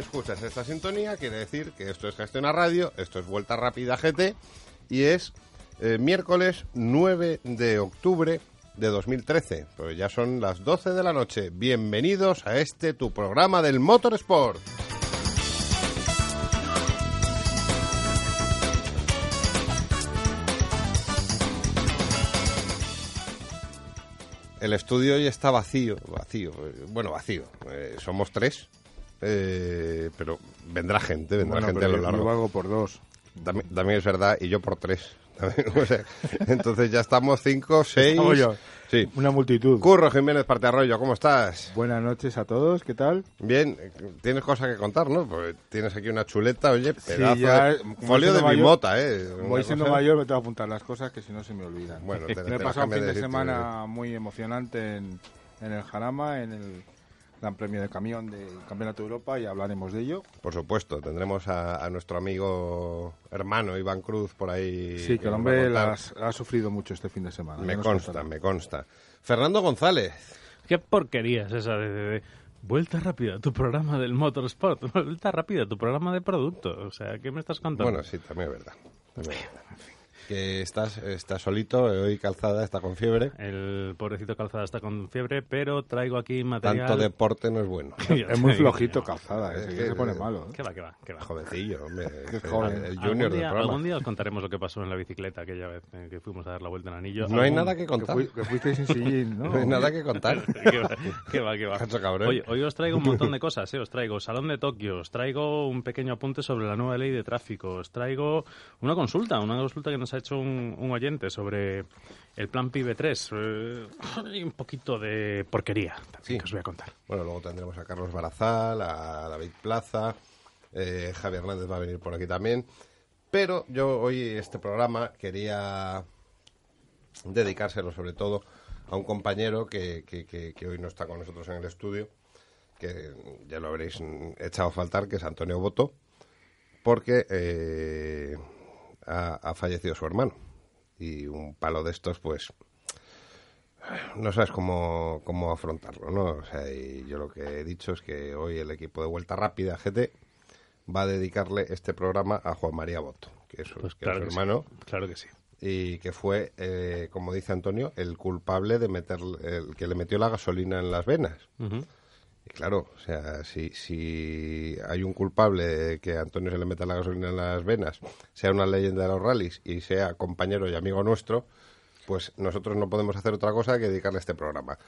escuchas esta sintonía, quiere decir que esto es Gestiona Radio, esto es Vuelta Rápida GT y es eh, miércoles 9 de octubre de 2013. Pues ya son las 12 de la noche. Bienvenidos a este tu programa del Motorsport. El estudio hoy está vacío, vacío, eh, bueno, vacío. Eh, somos tres, eh, pero vendrá gente, vendrá Bueno, gente a lo yo- yo largo. hago por dos. También, también es verdad, y yo por tres. O sea, entonces ya estamos cinco, seis. Estamos yo. Sí. Una multitud. Curro Jiménez Parte Arroyo, ¿cómo estás? Buenas noches a todos, ¿qué tal? Bien, eh, tienes cosas que contar, ¿no? Pues tienes aquí una chuleta, oye, pedazo ya, de folio de siendo mi mayor- mota, ¿eh? Voy siendo cosa- mayor, me tengo que apuntar las cosas que si no se me olvidan. Bueno, te- me he pasado un fin de semana muy emocionante en, en el Jarama, en el Gran Premio de Camión del Campeonato de Europa y hablaremos de ello. Por supuesto, tendremos a, a nuestro amigo hermano Iván Cruz por ahí. Sí, que el hombre ha sufrido mucho este fin de semana. Me consta, contará. me consta. Fernando González. ¿Qué porquería es esa de, de- de Vuelta rápida, tu programa del motorsport? Vuelta rápida, tu programa de producto. O sea, ¿qué me estás contando? Bueno, sí, también es verdad. también es verdad. Que estás, estás solito, hoy Calzada está con fiebre. El pobrecito calzada está con fiebre, pero traigo aquí material... Tanto deporte no es bueno. Es muy flojito calzada, Es eh, que- se pone malo. ¿eh? ¿Qué va, qué va, qué va? Jovencillo, hombre. Qué es joven. El, ¿Algún junior del día, programa. algún día os contaremos lo que pasó en la bicicleta aquella vez eh, que fuimos a dar la vuelta en anillo. No hay nada que Que, contar. fui- que fuisteis sin sillín, ¿no? No hay nada que contar. ¿Qué va, qué va, qué va? Cabrón. Oye, hoy os traigo un montón de cosas, ¿eh? Os traigo Salón de Tokio, os traigo un pequeño apunte sobre la nueva ley de tráfico, os traigo una consulta, una consulta que nos ha hecho un, un oyente sobre el plan PIB 3 eh, y un poquito de porquería también Sí. que os voy a contar. Bueno, luego tendremos a Carlos Barazal, a David Plaza, eh, Javi Hernández va a venir por aquí también. Pero yo hoy este programa quería dedicárselo sobre todo a un compañero que, que- que- que hoy no está con nosotros en el estudio, que ya lo habréis echado a faltar, que es Antonio Boto, porque eh, ha, ha fallecido su hermano. Y un palo de estos, pues, no sabes cómo, cómo afrontarlo, ¿no? O sea, y yo lo que he dicho es que hoy el equipo de Vuelta Rápida GT va a dedicarle este programa a Juan María Boto, que es, su- Pues que es su que sí. hermano Claro que sí. y que fue, eh, como dice Antonio, el culpable de meter, el que le metió la gasolina en las venas. Claro, o sea, si, si hay un culpable de que a Antonio se le meta la gasolina en las venas, sea una leyenda de los rallies y sea compañero y amigo nuestro, pues nosotros no podemos hacer otra cosa que dedicarle este programa.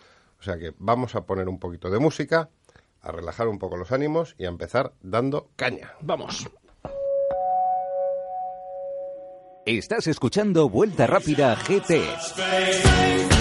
O sea que vamos a poner un poquito de música, a relajar un poco los ánimos y a empezar dando caña. Vamos. Estás escuchando Vuelta Rápida GT.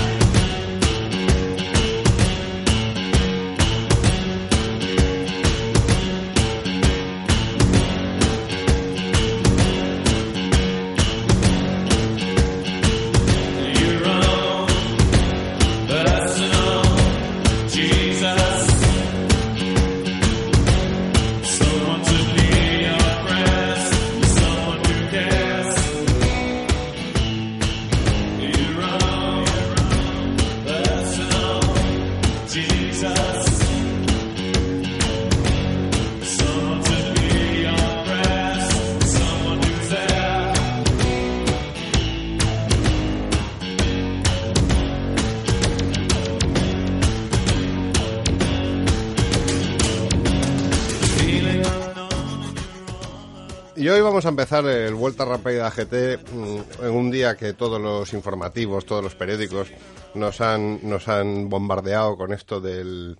Vuelta Rápida GT mm, en un día que todos los informativos, todos los periódicos nos han, nos han bombardeado con esto del...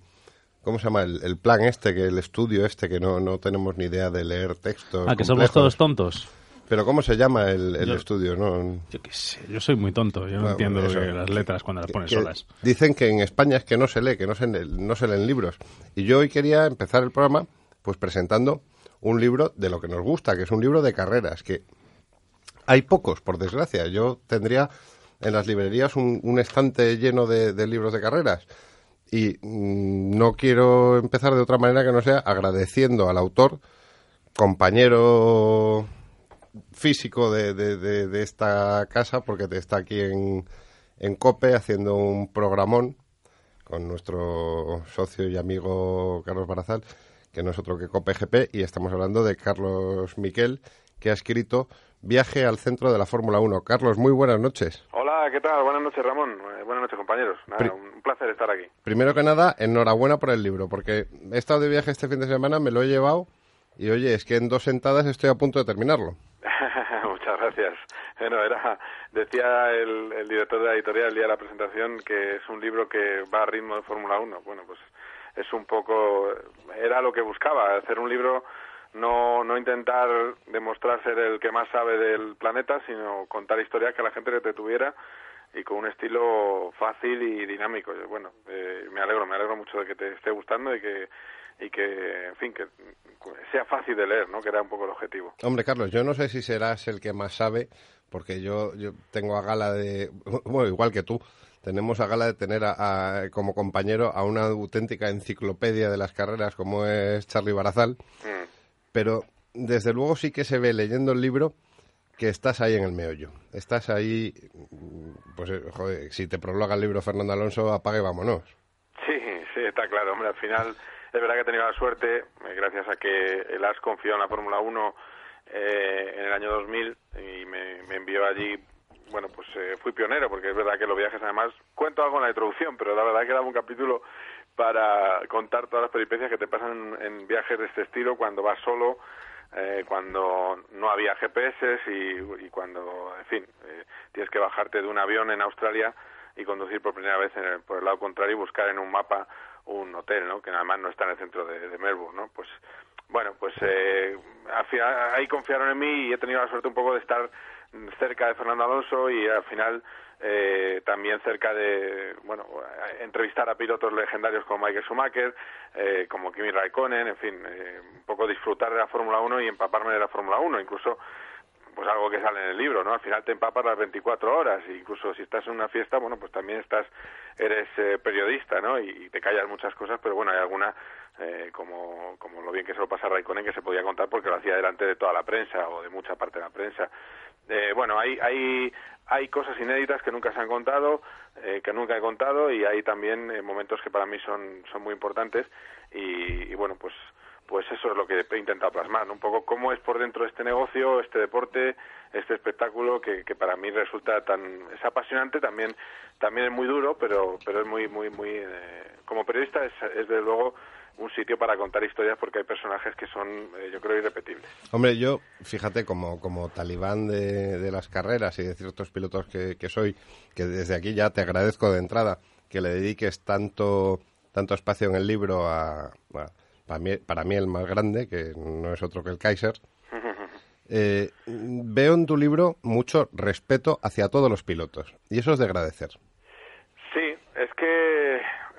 ¿Cómo se llama? El, el plan este, que el estudio este, que no, no tenemos ni idea de leer textos. Ah, que somos complejos. todos tontos. Pero ¿cómo se llama el, el Yo- estudio? No, Yo qué sé, yo soy muy tonto, yo no entiendo eso. que las letras cuando las pones solas. Dicen que en España es que no se lee, que no se, no se leen libros. Y yo hoy quería empezar el programa pues presentando un libro de lo que nos gusta, que es un libro de carreras, que hay pocos, por desgracia. Yo tendría en las librerías un, un estante lleno de, libros de carreras. Y mm, no quiero empezar de otra manera que no sea agradeciendo al autor, compañero físico de, esta casa, porque te está aquí en, en COPE haciendo un programón con nuestro socio y amigo Carlos Barazal, que no es otro que COPE-GP, y estamos hablando de Carlos Miquel, que ha escrito Viaje al centro de la Fórmula 1. Carlos, muy buenas noches. Hola, ¿qué tal? Buenas noches, Ramón. Eh, buenas noches, compañeros. Nada, un placer estar aquí. Primero que nada, enhorabuena por el libro, porque he estado de viaje este fin de semana, me lo he llevado, y oye, es que en dos sentadas estoy a punto de terminarlo. Muchas gracias. Bueno, era, decía el, el director de la editorial el día de la presentación que es un libro que va a ritmo de Fórmula 1. Bueno, pues es un poco, era lo que buscaba, hacer un libro, no, no intentar demostrar ser el que más sabe del planeta, sino contar historias que la gente te tuviera y con un estilo fácil y dinámico. Bueno, eh, me alegro, me alegro mucho de que te esté gustando y que y que, en fin, que sea fácil de leer, ¿no? Que era un poco el objetivo. Hombre, Carlos, yo no sé si serás el que más sabe, porque yo, yo tengo a gala de, bueno, igual que tú, tenemos a gala de tener a, como compañero a una auténtica enciclopedia de las carreras como es Charlie Barazal, mm. Pero desde luego sí que se ve leyendo el libro que estás ahí en el meollo. Estás ahí, pues, joder, si te prologa el libro Fernando Alonso, apague vámonos. Sí, sí, está claro, hombre, al final es verdad que he tenido la suerte, eh, gracias a que el AS confió en la Fórmula 1 eh, en el año 2000 y me, envió allí bueno, pues eh, fui pionero, porque es verdad que los viajes, además, cuento algo en la introducción, pero la verdad que era un capítulo para contar todas las peripecias que te pasan en viajes de este estilo cuando vas solo, eh, cuando no había GPS y, cuando, en fin, eh, tienes que bajarte de un avión en Australia y conducir por primera vez en por el lado contrario y buscar en un mapa un hotel, ¿no? Que además no está en el centro de, de Melbourne, ¿no? Pues, bueno, pues eh, ahí confiaron en mí y he tenido la suerte un poco de estar cerca de Fernando Alonso y al final eh, también cerca de bueno entrevistar a pilotos legendarios como Michael Schumacher, eh, como Kimi Raikkonen, en fin, eh, un poco disfrutar de la Fórmula 1 y empaparme de la Fórmula 1, incluso pues algo que sale en el libro, ¿no? Al final te empapas las 24 horas, e incluso si estás en una fiesta, bueno, pues también estás, eres eh, periodista, ¿no? Y, te callas muchas cosas, pero bueno, hay alguna, eh, como, como lo bien que se lo pasa a Raikkonen, que se podía contar porque lo hacía delante de toda la prensa o de mucha parte de la prensa. Eh, bueno, hay, hay, hay cosas inéditas que nunca se han contado, eh, que nunca he contado, y hay también eh, momentos que para mí son, son muy importantes, y, y bueno, pues pues eso es lo que he intentado plasmar, un poco cómo es por dentro este negocio, este deporte, este espectáculo que, que para mí resulta tan es apasionante, también también es muy duro, pero pero es muy muy muy eh, como periodista es, es de luego un sitio para contar historias porque hay personajes que son, eh, yo creo, irrepetibles. Hombre, yo, fíjate, como, como talibán de, de las carreras y de ciertos pilotos que, que soy, que desde aquí ya te agradezco de entrada que le dediques tanto, tanto espacio en el libro a, para mí, para mí el más grande, que no es otro que el Kaiser. Eh, veo en tu libro mucho respeto hacia todos los pilotos y eso es de agradecer.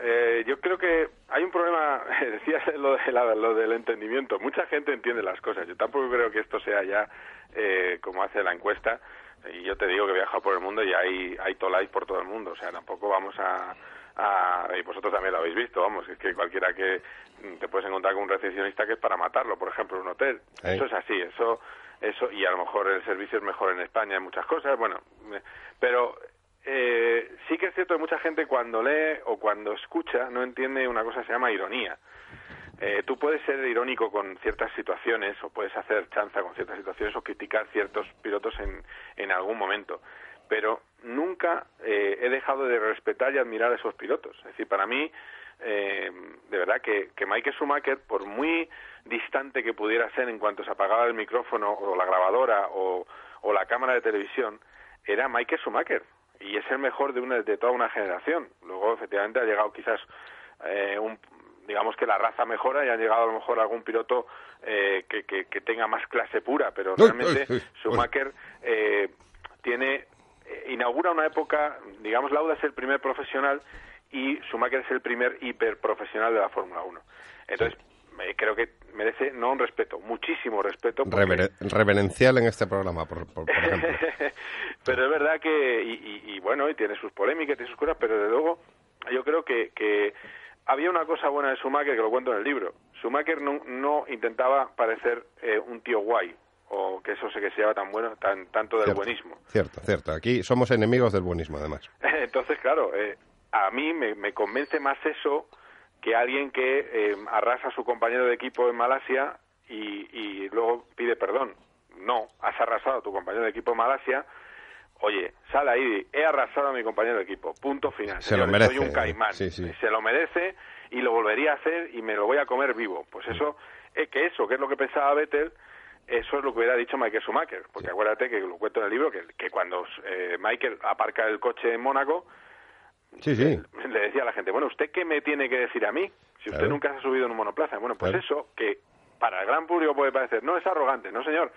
Eh, yo creo que hay un problema, decías lo, de lo del entendimiento, mucha gente entiende las cosas, yo tampoco creo que esto sea ya eh, como hace la encuesta, y yo te digo que he viajado por el mundo y hay, hay tolais por todo el mundo, o sea, tampoco vamos a, y vosotros también lo habéis visto, vamos, es que cualquiera que te puedes encontrar con un recepcionista que es para matarlo, por ejemplo, en un hotel. Eso es así, eso, eso, y a lo mejor el servicio es mejor en España en muchas cosas, bueno, eh, pero eh, sí que es cierto que mucha gente cuando lee o cuando escucha no entiende una cosa que se llama ironía. Eh, tú puedes ser irónico con ciertas situaciones o puedes hacer chanza con ciertas situaciones o criticar ciertos pilotos en, en algún momento pero nunca eh, he dejado de respetar y admirar a esos pilotos. Es decir, para mí, eh, de verdad que, que Michael Schumacher, por muy distante que pudiera ser en cuanto se apagaba el micrófono o la grabadora o, la cámara de televisión, era Michael Schumacher y es el mejor de, una, de toda una generación. Luego, efectivamente, ha llegado quizás eh, un, digamos que la raza mejora y ha llegado a lo mejor algún piloto eh, que, que, que, tenga más clase pura, pero realmente Schumacher eh, tiene inaugura una época, digamos, Lauda es el primer profesional y Schumacher es el primer hiperprofesional de la Fórmula 1. Entonces, creo que merece no un respeto, muchísimo respeto. reverencial en este programa, por, ejemplo. pero es verdad que, y, bueno, y tiene sus polémicas, tiene sus cosas, pero de luego yo creo que, que había una cosa buena de Schumacher que lo cuento en el libro. Schumacher no, no intentaba parecer eh, un tío guay, o que eso sé que se llama tan bueno, tan, tanto del buenismo. Cierto, cierto. Aquí somos enemigos del buenismo, además. Entonces, claro, eh, a mí me, me, convence más eso que alguien que eh, arrasa a su compañero de equipo en Malasia y, y luego pide perdón. No, has arrasado a tu compañero de equipo en Malasia. Oye, sal ahí, he arrasado a mi compañero de equipo. Punto final. Se lo merece, Soy un caimán. sí, sí. Se lo merece y lo volvería a hacer y me lo voy a comer vivo. Pues eso, eh, que eso, que es lo que pensaba Vettel, eso es lo que hubiera dicho Michael Schumacher. Porque acuérdate que lo cuento en el libro, que, que cuando eh, Michael aparca el coche en Mónaco, Sí, sí. le decía a la gente, bueno, ¿usted qué me tiene que decir a mí? Si usted Claro. nunca se ha subido en un monoplaza. Bueno, pues Claro. eso que para el gran público puede parecer, no es arrogante, no señor,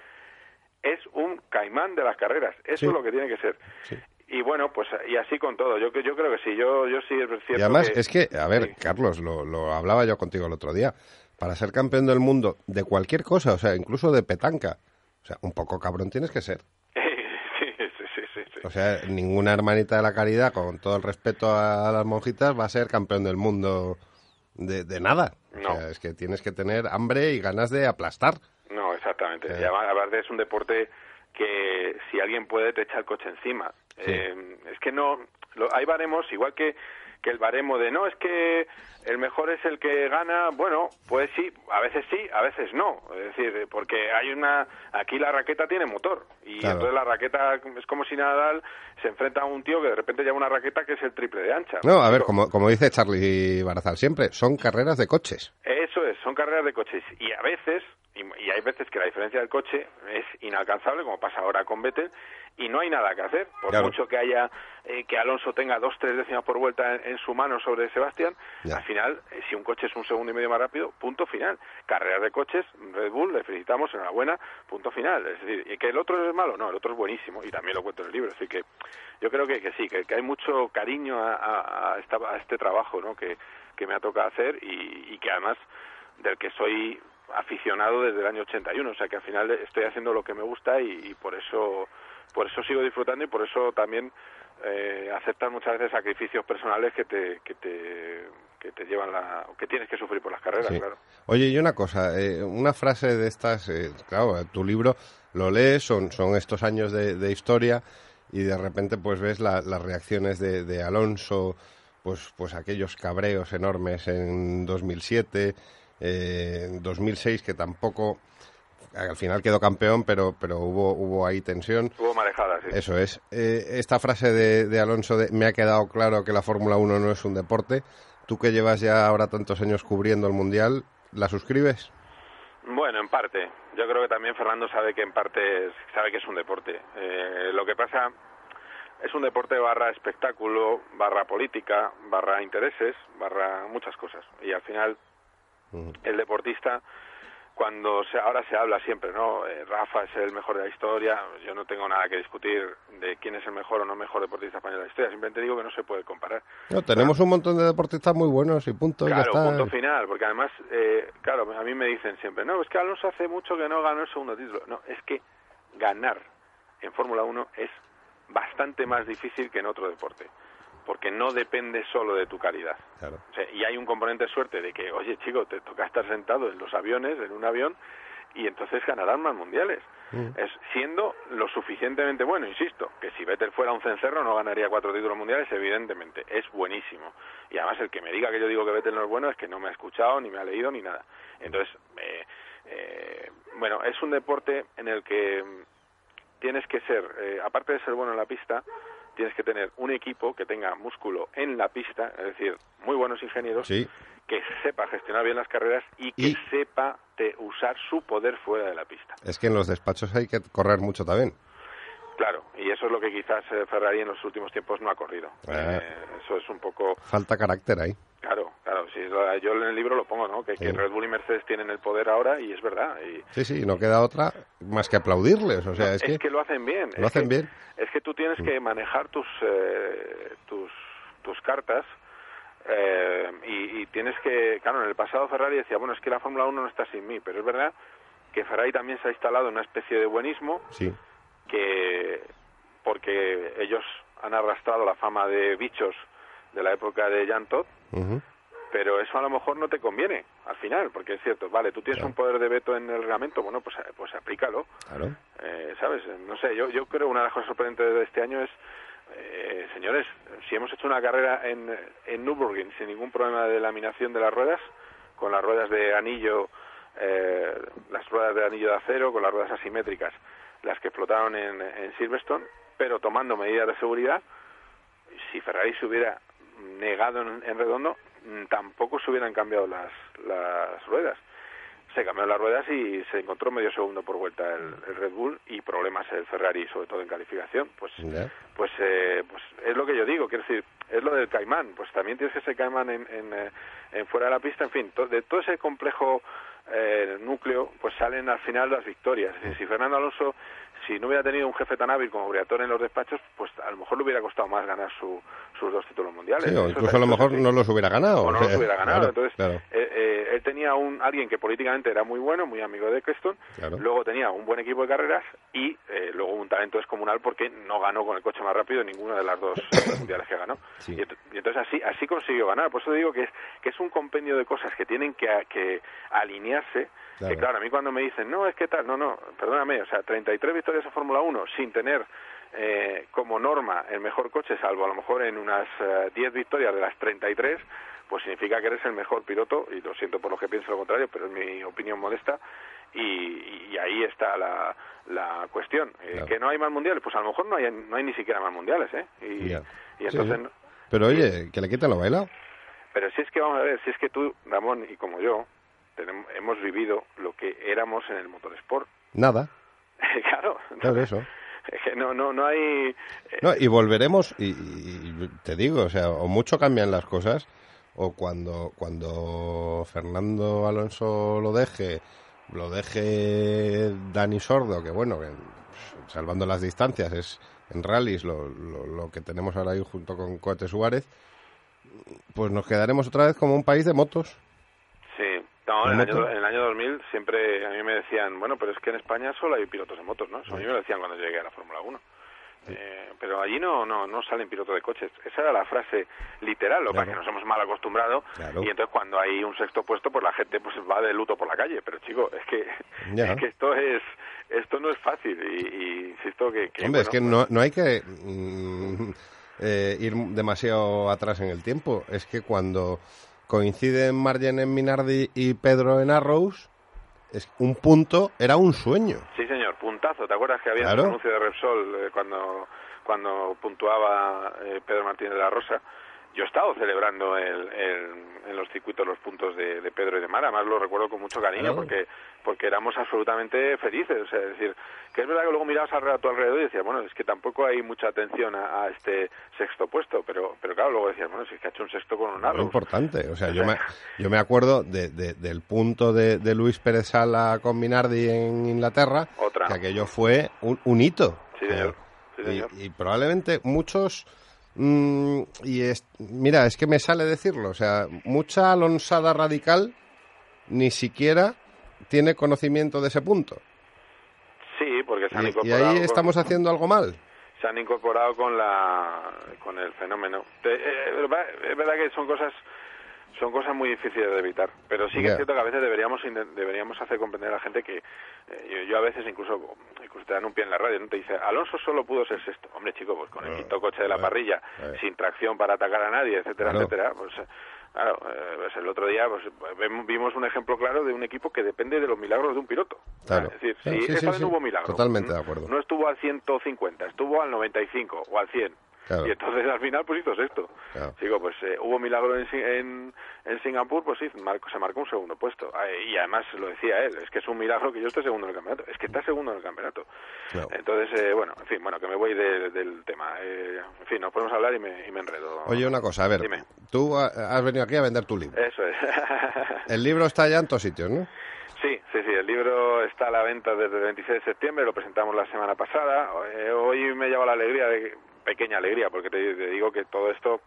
es un caimán de las carreras. Eso Sí. es lo que tiene que ser. Sí. Y bueno, pues y así con todo. Yo, yo creo que sí, yo, yo sí es cierto Y además, que- es que, a ver, Sí. Carlos, lo, lo hablaba yo contigo el otro día. Para ser campeón del mundo de cualquier cosa, o sea, incluso de petanca, o sea, un poco cabrón tienes que ser. O sea, ninguna hermanita de la caridad, con todo el respeto a las monjitas, va a ser campeón del mundo de, de nada. O No. sea, es que tienes que tener hambre y ganas de aplastar. No, exactamente. Eh. Y además, aparte es un deporte que si alguien puede te echa el coche encima. Sí. Eh, es que no, lo- hay baremos, igual que, que el baremo de no, es que el mejor es el que gana, bueno, pues sí, a veces sí, a veces no. Es decir, porque hay una, aquí la raqueta tiene motor y Claro. entonces la raqueta es como si Nadal se enfrenta a un tío que de repente lleva una raqueta que es el triple de ancha. No, a ver, como, como dice Charlie Barazal siempre, son carreras de coches. Eso es, son carreras de coches y a veces, y, y hay veces que la diferencia del coche es inalcanzable, como pasa ahora con Vettel, y no hay nada que hacer. Por Claro. mucho que haya, eh, que Alonso tenga dos, tres décimas por vuelta en, en su mano sobre Sebastián, Ya. al final, eh, si un coche es un segundo y medio más rápido, punto final. Carreras de coches, Red Bull, le felicitamos, enhorabuena, punto final. Es decir, ¿y que el otro es malo? No, el otro es buenísimo, y también lo cuento en el libro. Así que yo creo que, que sí, que, que hay mucho cariño a, a- a esta- a este trabajo ¿no? que, que me ha tocado hacer y, y que además del que soy aficionado desde el año 81, o sea que al final estoy haciendo lo que me gusta y, y por eso por eso sigo disfrutando y por eso también eh, aceptas muchas veces sacrificios personales que te que te que te llevan la que tienes que sufrir por las carreras, Sí. claro. Oye, y una cosa, eh, una frase de estas, eh, claro, tu libro lo lees, son, son estos años de, de historia y de repente pues ves la- las reacciones de, de Alonso, pues, pues aquellos cabreos enormes en 2007, eh, en 2006 que tampoco, al final quedó campeón, pero, pero hubo, hubo ahí tensión. Hubo marejadas, sí. Eso es. Eh, esta frase de, de Alonso de me ha quedado claro que la Fórmula 1 no es un deporte. Tú que llevas ya ahora tantos años cubriendo el Mundial, ¿la suscribes? Bueno, en parte. Yo creo que también Fernando sabe que en parte es- sabe que es un deporte. Eh, lo que pasa es un deporte barra espectáculo, barra política, barra intereses, barra muchas cosas. Y al final el deportista cuando se, ahora se habla siempre, ¿no? Eh, Rafa es el mejor de la historia. Yo no tengo nada que discutir de quién es el mejor o no mejor deportista español de la historia. Simplemente digo que no se puede comparar. No, tenemos un montón de deportistas muy buenos y punto, ya Claro, está. punto final, porque además, eh, claro, a mí me dicen siempre, no, es que Alonso hace mucho que no ganó el segundo título. No, es que ganar en Fórmula 1 es bastante más difícil que en otro deporte, porque no depende solo de tu calidad. Claro. O sea, y hay un componente de suerte de que, oye, chico, te toca estar sentado en los aviones, en un avión, y entonces ganarán más mundiales. Es siendo lo suficientemente bueno, insisto, que si Vettel fuera un cencerro no ganaría cuatro títulos mundiales, evidentemente. Es buenísimo. Y además el que me diga que yo digo que Vettel no es bueno es que no me ha escuchado, ni me ha leído, ni nada. Entonces, eh, eh, bueno, es un deporte en el que mm, tienes que ser, eh, aparte de ser bueno en la pista, tienes que tener un equipo que tenga músculo en la pista, es decir, muy buenos ingenieros, Sí. que sepa gestionar bien las carreras y que Y- sepa de usar su poder fuera de la pista. Es que en los despachos hay que correr mucho también. Claro, y eso es lo que quizás eh, Ferrari en los últimos tiempos no ha corrido. Ah. Eh, eso es un poco, Falta carácter ahí. claro, claro, sí, lo- yo en el libro lo pongo, ¿no? Que. Red Bull y Mercedes tienen el poder ahora y es verdad. Y, Sí, sí, no queda otra más que aplaudirles. O sea, es, es, que, lo hacen bien. lo es hacen que- bien. Es que tú tienes que manejar tus eh, tus tus cartas eh, y, y tienes que, claro, en el pasado Ferrari decía, bueno, es que la Fórmula 1 no está sin mí, pero es verdad que Ferrari también se ha instalado en una especie de buenismo Sí. Que porque ellos han arrastrado la fama de bichos de la época de Jan Ujú. pero eso a lo mejor no te conviene al final, porque es cierto, vale, tú tienes Claro. un poder de veto en el reglamento, bueno, pues, pues aplícalo, Claro. eh, ¿sabes? No sé, yo, yo creo una de las cosas sorprendentes de este año es eh, señores, si hemos hecho una carrera en, en Nürburgring sin ningún problema de laminación de las ruedas, con las ruedas de anillo, eh, las ruedas de anillo de acero, con las ruedas asimétricas, las que explotaron en, en Silverstone, pero tomando medidas de seguridad, si Ferrari se hubiera negado en, en redondo, mm, tampoco se hubieran cambiado las, las ruedas. Se cambiaron las ruedas y se encontró medio segundo por vuelta el, el Red Bull y problemas el Ferrari sobre todo en calificación. Pues pues eh, pues es lo que yo digo quiero decir es lo del caimán. Pues también tienes que ser caimán en, en, eh, en fuera de la pista en fin to- de todo ese complejo eh, núcleo pues salen al final las victorias. Si Fernando Alonso si no hubiera tenido un jefe tan hábil como Briatore en los despachos pues a lo mejor le hubiera costado más ganar su, sus dos títulos mundiales Sí, o Eso es- incluso a lo mejor no los hubiera ganado. o no o sea, los hubiera ganado. claro, Entonces, claro. eh, eh, él tenía un alguien que políticamente era muy bueno, muy amigo de Claro. luego tenía un buen equipo de carreras y eh, luego un talento descomunal porque no ganó con el coche más rápido ninguna de las dos mundiales que ganó. Sí. Y, ent- y entonces así así consiguió ganar. Por eso digo que es que es un compendio de cosas que tienen que, que alinearse. Claro. Que claro, a mí cuando me dicen, no, es que tal, no, no, perdóname, o sea, 33 victorias en Fórmula 1 sin tener eh, como norma el mejor coche, salvo a lo mejor en unas eh, 10 victorias de las 33, pues significa que eres el mejor piloto, y lo siento por los que piensen lo contrario, pero es mi opinión modesta, y, y ahí está la, la cuestión. Eh. ¿Que no hay más mundiales? Pues a lo mejor no hay, no hay ni siquiera más mundiales, ¿eh? Y, entonces... sí. Pero oye, que le quiten lo bailado. Pero si es que vamos a ver, si es que tú, Ramón, y como yo, tenemos, hemos vivido lo que éramos en el motorsport. Nada. claro. Claro, eso. No, no, no hay... eh, No, y volveremos, y, te digo, o sea, o mucho cambian las cosas, o cuando, cuando Fernando Alonso lo deje, lo deje Dani Sordo, que bueno, que, pues, salvando las distancias, es en rallies lo, lo, que tenemos ahora ahí junto con Coete Suárez, pues nos quedaremos otra vez como un país de motos. No, ¿En el, año, en el año 2000 siempre a mí me decían, bueno, pero es que en España solo hay pilotos de motos, ¿no? Eso a mí me lo decían cuando llegué a la Fórmula 1. Eh, pero allí no, no no salen pilotos de coches. Esa era la frase literal, lo Claro. que nos hemos mal acostumbrado Claro. y entonces cuando hay un sexto puesto pues la gente pues va de luto por la calle. Pero chico, es que, Ya. es que esto es esto no es fácil y, y insisto que... que, Hombre, es que no, no hay que mm, eh, ir demasiado atrás en el tiempo. Es que cuando coinciden Margen en Minardi y Pedro en Arrows, es un punto era un sueño. Sí, señor, puntazo. ¿Te acuerdas que había Claro. un anuncio de Repsol eh, cuando, cuando puntuaba eh, Pedro Martínez de la Rosa? Yo he estado celebrando el, el- en los circuitos los puntos de, de Pedro y de Mara, además lo recuerdo con mucho cariño porque porque éramos absolutamente felices. O sea, es decir, que es verdad que luego mirabas alrededor, a tu alrededor y decías, bueno, es que tampoco hay mucha atención a, a este sexto puesto, pero pero claro, luego decías, bueno, si es que ha hecho un sexto con un Muy Arrows. importante. O sea, yo me, yo me acuerdo de, de- del punto de, de Luis Pérez Sala con Minardi en Inglaterra, Otra. que aquello fue un, un hito. Sí, señor. Sí, Y- señor. Y, probablemente muchos... mm, y es, mira, es que me sale decirlo, o sea, mucha alonsada radical ni siquiera tiene conocimiento de ese punto. Sí, porque se han Y, y incorporado. ahí con- estamos haciendo algo mal. se han incorporado con la con el fenómeno. Eh, es verdad que son cosas son cosas muy difíciles de evitar, pero sí que es cierto que a veces deberíamos deberíamos hacer comprender a la gente que eh, yo, a veces incluso incluso te dan un pie en la radio, no te dice Alonso solo pudo ser sexto, hombre chico, pues con el quinto coche de la ah, parrilla, ah. sin tracción para atacar a nadie, etcétera, Claro. etcétera, pues eh, Claro, eh, pues el otro día pues, vimos un ejemplo claro de un equipo que depende de los milagros de un piloto. Claro. Es decir, Claro, si sí, esta sí, vez sí. no hubo milagro. Totalmente de acuerdo. No estuvo al 150, estuvo al 95 o al 100. Claro. Y entonces al final pues hizo sexto. Claro. Digo, pues eh, hubo milagro en, en, en Singapur, pues sí, marcó- se marcó un segundo puesto. Ah, y además lo decía él, es que es un milagro que yo esté segundo en el campeonato. Es que está segundo en el campeonato. Claro. Entonces, eh, bueno, en fin, bueno, que me voy de- del tema. Eh, en fin, nos podemos hablar y me, y me enredo. Oye, una cosa, a ver, Dime. tú ha- has venido aquí a vender tu libro. Eso es. El libro está ya en todos sitios, ¿no? Sí, sí, sí, el libro está a la venta desde el 26 de septiembre, lo presentamos la semana pasada. Eh, hoy me lleva la alegría, de, pequeña alegría, porque te, te digo que todo esto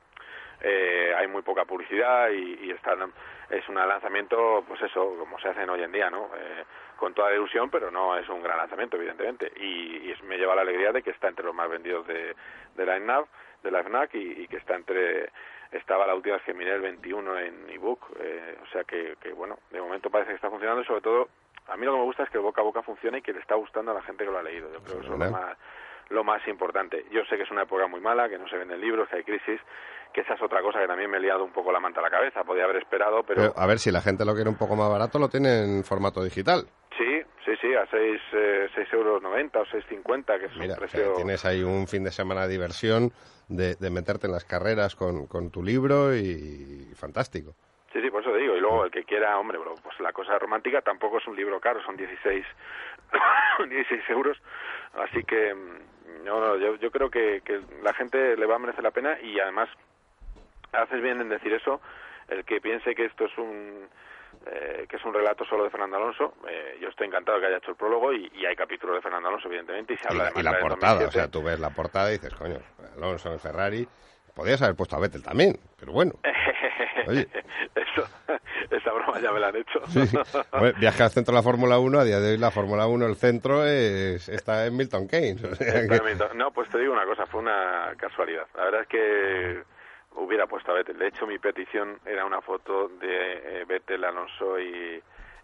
eh, hay muy poca publicidad y, y está, es un lanzamiento, pues eso, como se hacen hoy en día, ¿no? Eh, con toda la ilusión, pero no es un gran lanzamiento, evidentemente. Y, y es- me lleva la alegría de que está entre los más vendidos de, de la FNAC, de la FNAC y, y que está entre estaba la última vez que miré el 21 en ebook, eh, o sea que, que, bueno, de momento parece que está funcionando y sobre todo a mí lo que me gusta es que el boca a boca funcione y que le está gustando a la gente que lo ha leído. Yo creo que eso es lo más, lo más importante. Yo sé que es una época muy mala, que no se venden libros, que hay crisis, que esa es otra cosa que también me he liado un poco la manta a la cabeza. Podía haber esperado, pero... Pero, a ver, si la gente lo quiere un poco más barato, lo tiene en formato digital. Sí, sí, sí, a 6, eh, seis euros 90 o 6,50, que es Mira, un precio... tienes ahí un fin de semana de diversión, de, de meterte en las carreras con, con tu libro y fantástico. Sí, sí, por eso te digo. Y luego el que quiera, hombre, bro, pues la cosa romántica tampoco es un libro caro, son 16, 16 euros. Así que, mm, no, no, yo, yo creo que, que la gente le va a merecer la pena y además haces bien en decir eso. El que piense que esto es un eh, que es un relato solo de Fernando Alonso, eh, yo estoy encantado de que haya hecho el prólogo y, y hay capítulos de Fernando Alonso, evidentemente, y se Y habla la, de y la portada, o 2007. sea, tú ves la portada y dices, coño, Alonso en Ferrari, podías haber puesto a Vettel también, pero bueno. Oye. Eso, esa broma ya me la han hecho. Sí, viaje al centro de la Fórmula 1, a día de hoy la Fórmula 1, el centro es, está en Milton Keynes. o sea que- Está bien, No, pues te digo una cosa, fue una casualidad. La verdad es que hubiera puesto a Vettel. De hecho, mi petición era una foto de eh, Vettel, Alonso y,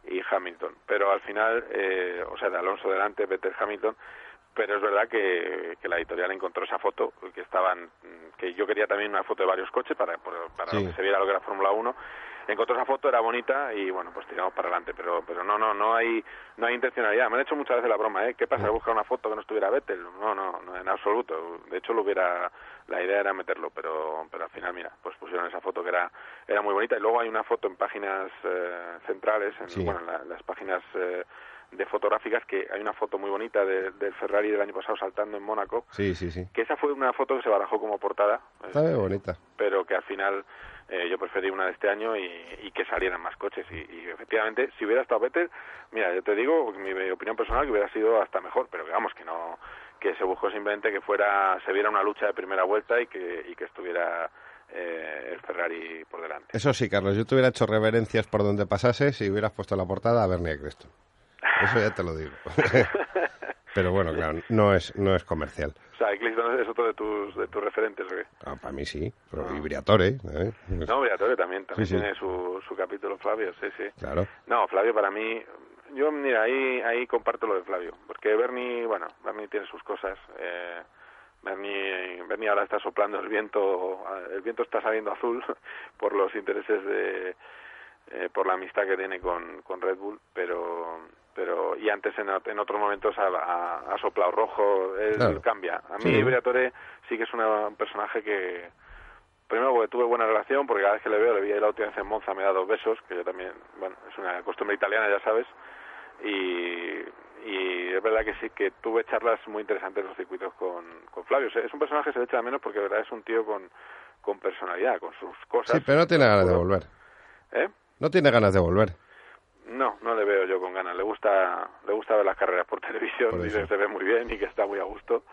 y Hamilton. Pero al final, eh, o sea, de Alonso delante, Vettel, Hamilton. Pero es verdad que, que la editorial encontró esa foto, que estaban, que yo quería también una foto de varios coches para, para Sí. que se viera lo que era Fórmula 1 encontró esa foto era bonita y bueno pues tiramos para adelante. Pero pero no no no hay no hay intencionalidad. Me han hecho muchas veces la broma eh qué pasa buscar una foto que no estuviera Vettel. No no no en absoluto. De hecho lo hubiera la idea era meterlo pero pero al final mira pues pusieron esa foto que era era muy bonita. Y luego hay una foto en páginas eh, centrales en, Sí. bueno en la- las páginas eh, de fotográficas que hay una foto muy bonita de- del Ferrari del año pasado saltando en Mónaco Sí, sí, sí. que esa fue una foto que se barajó como portada Está eh, bien bonita. pero que al final eh, yo preferí una de este año y, y que salieran más coches y, y efectivamente si hubiera estado Vettel mira yo te digo mi, mi opinión personal que hubiera sido hasta mejor pero que vamos que no que se buscó simplemente que fuera se viera una lucha de primera vuelta y que y que estuviera eh, el Ferrari por delante Eso sí, Carlos, yo te hubiera hecho reverencias por donde pasase si hubieras puesto la portada a Bernie Eccleston. Eso ya te lo digo. Pero bueno, claro, no es, no es comercial. o sea Eccleston es otro de tus de tus referentes ¿o qué? Ah, para mí sí, pero y Briatore, ¿eh? no Briatore también también Sí, sí. tiene su, su capítulo Flavio sí sí Claro. No, Flavio para mí, yo mira, ahí, ahí comparto lo de Flavio, porque Bernie, bueno, Bernie tiene sus cosas. Eh, Bernie, Bernie ahora está soplando el viento, el viento está saliendo azul por los intereses de, eh, por la amistad que tiene con, con Red Bull, pero pero y antes en, en otros momentos ha, ha- ha soplado rojo, él Claro. cambia. A mí Sí. Briatore sí que es una- un personaje que, Primero porque tuve buena relación, porque cada vez que le veo, le vi la última vez en Monza, me da dos besos, que yo también, bueno, es una costumbre italiana, ya sabes, y, y es verdad que sí, que tuve charlas muy interesantes en los circuitos con, con Flavio. O sea, es un personaje que se le echa de menos porque de verdad es un tío con, con personalidad, con sus cosas. Sí, pero no tiene ganas de volver. ¿Eh? No tiene ganas de volver. No, no le veo yo con ganas. Le gusta, le gusta ver las carreras por televisión, Por dice que se ve muy bien y que está muy a gusto.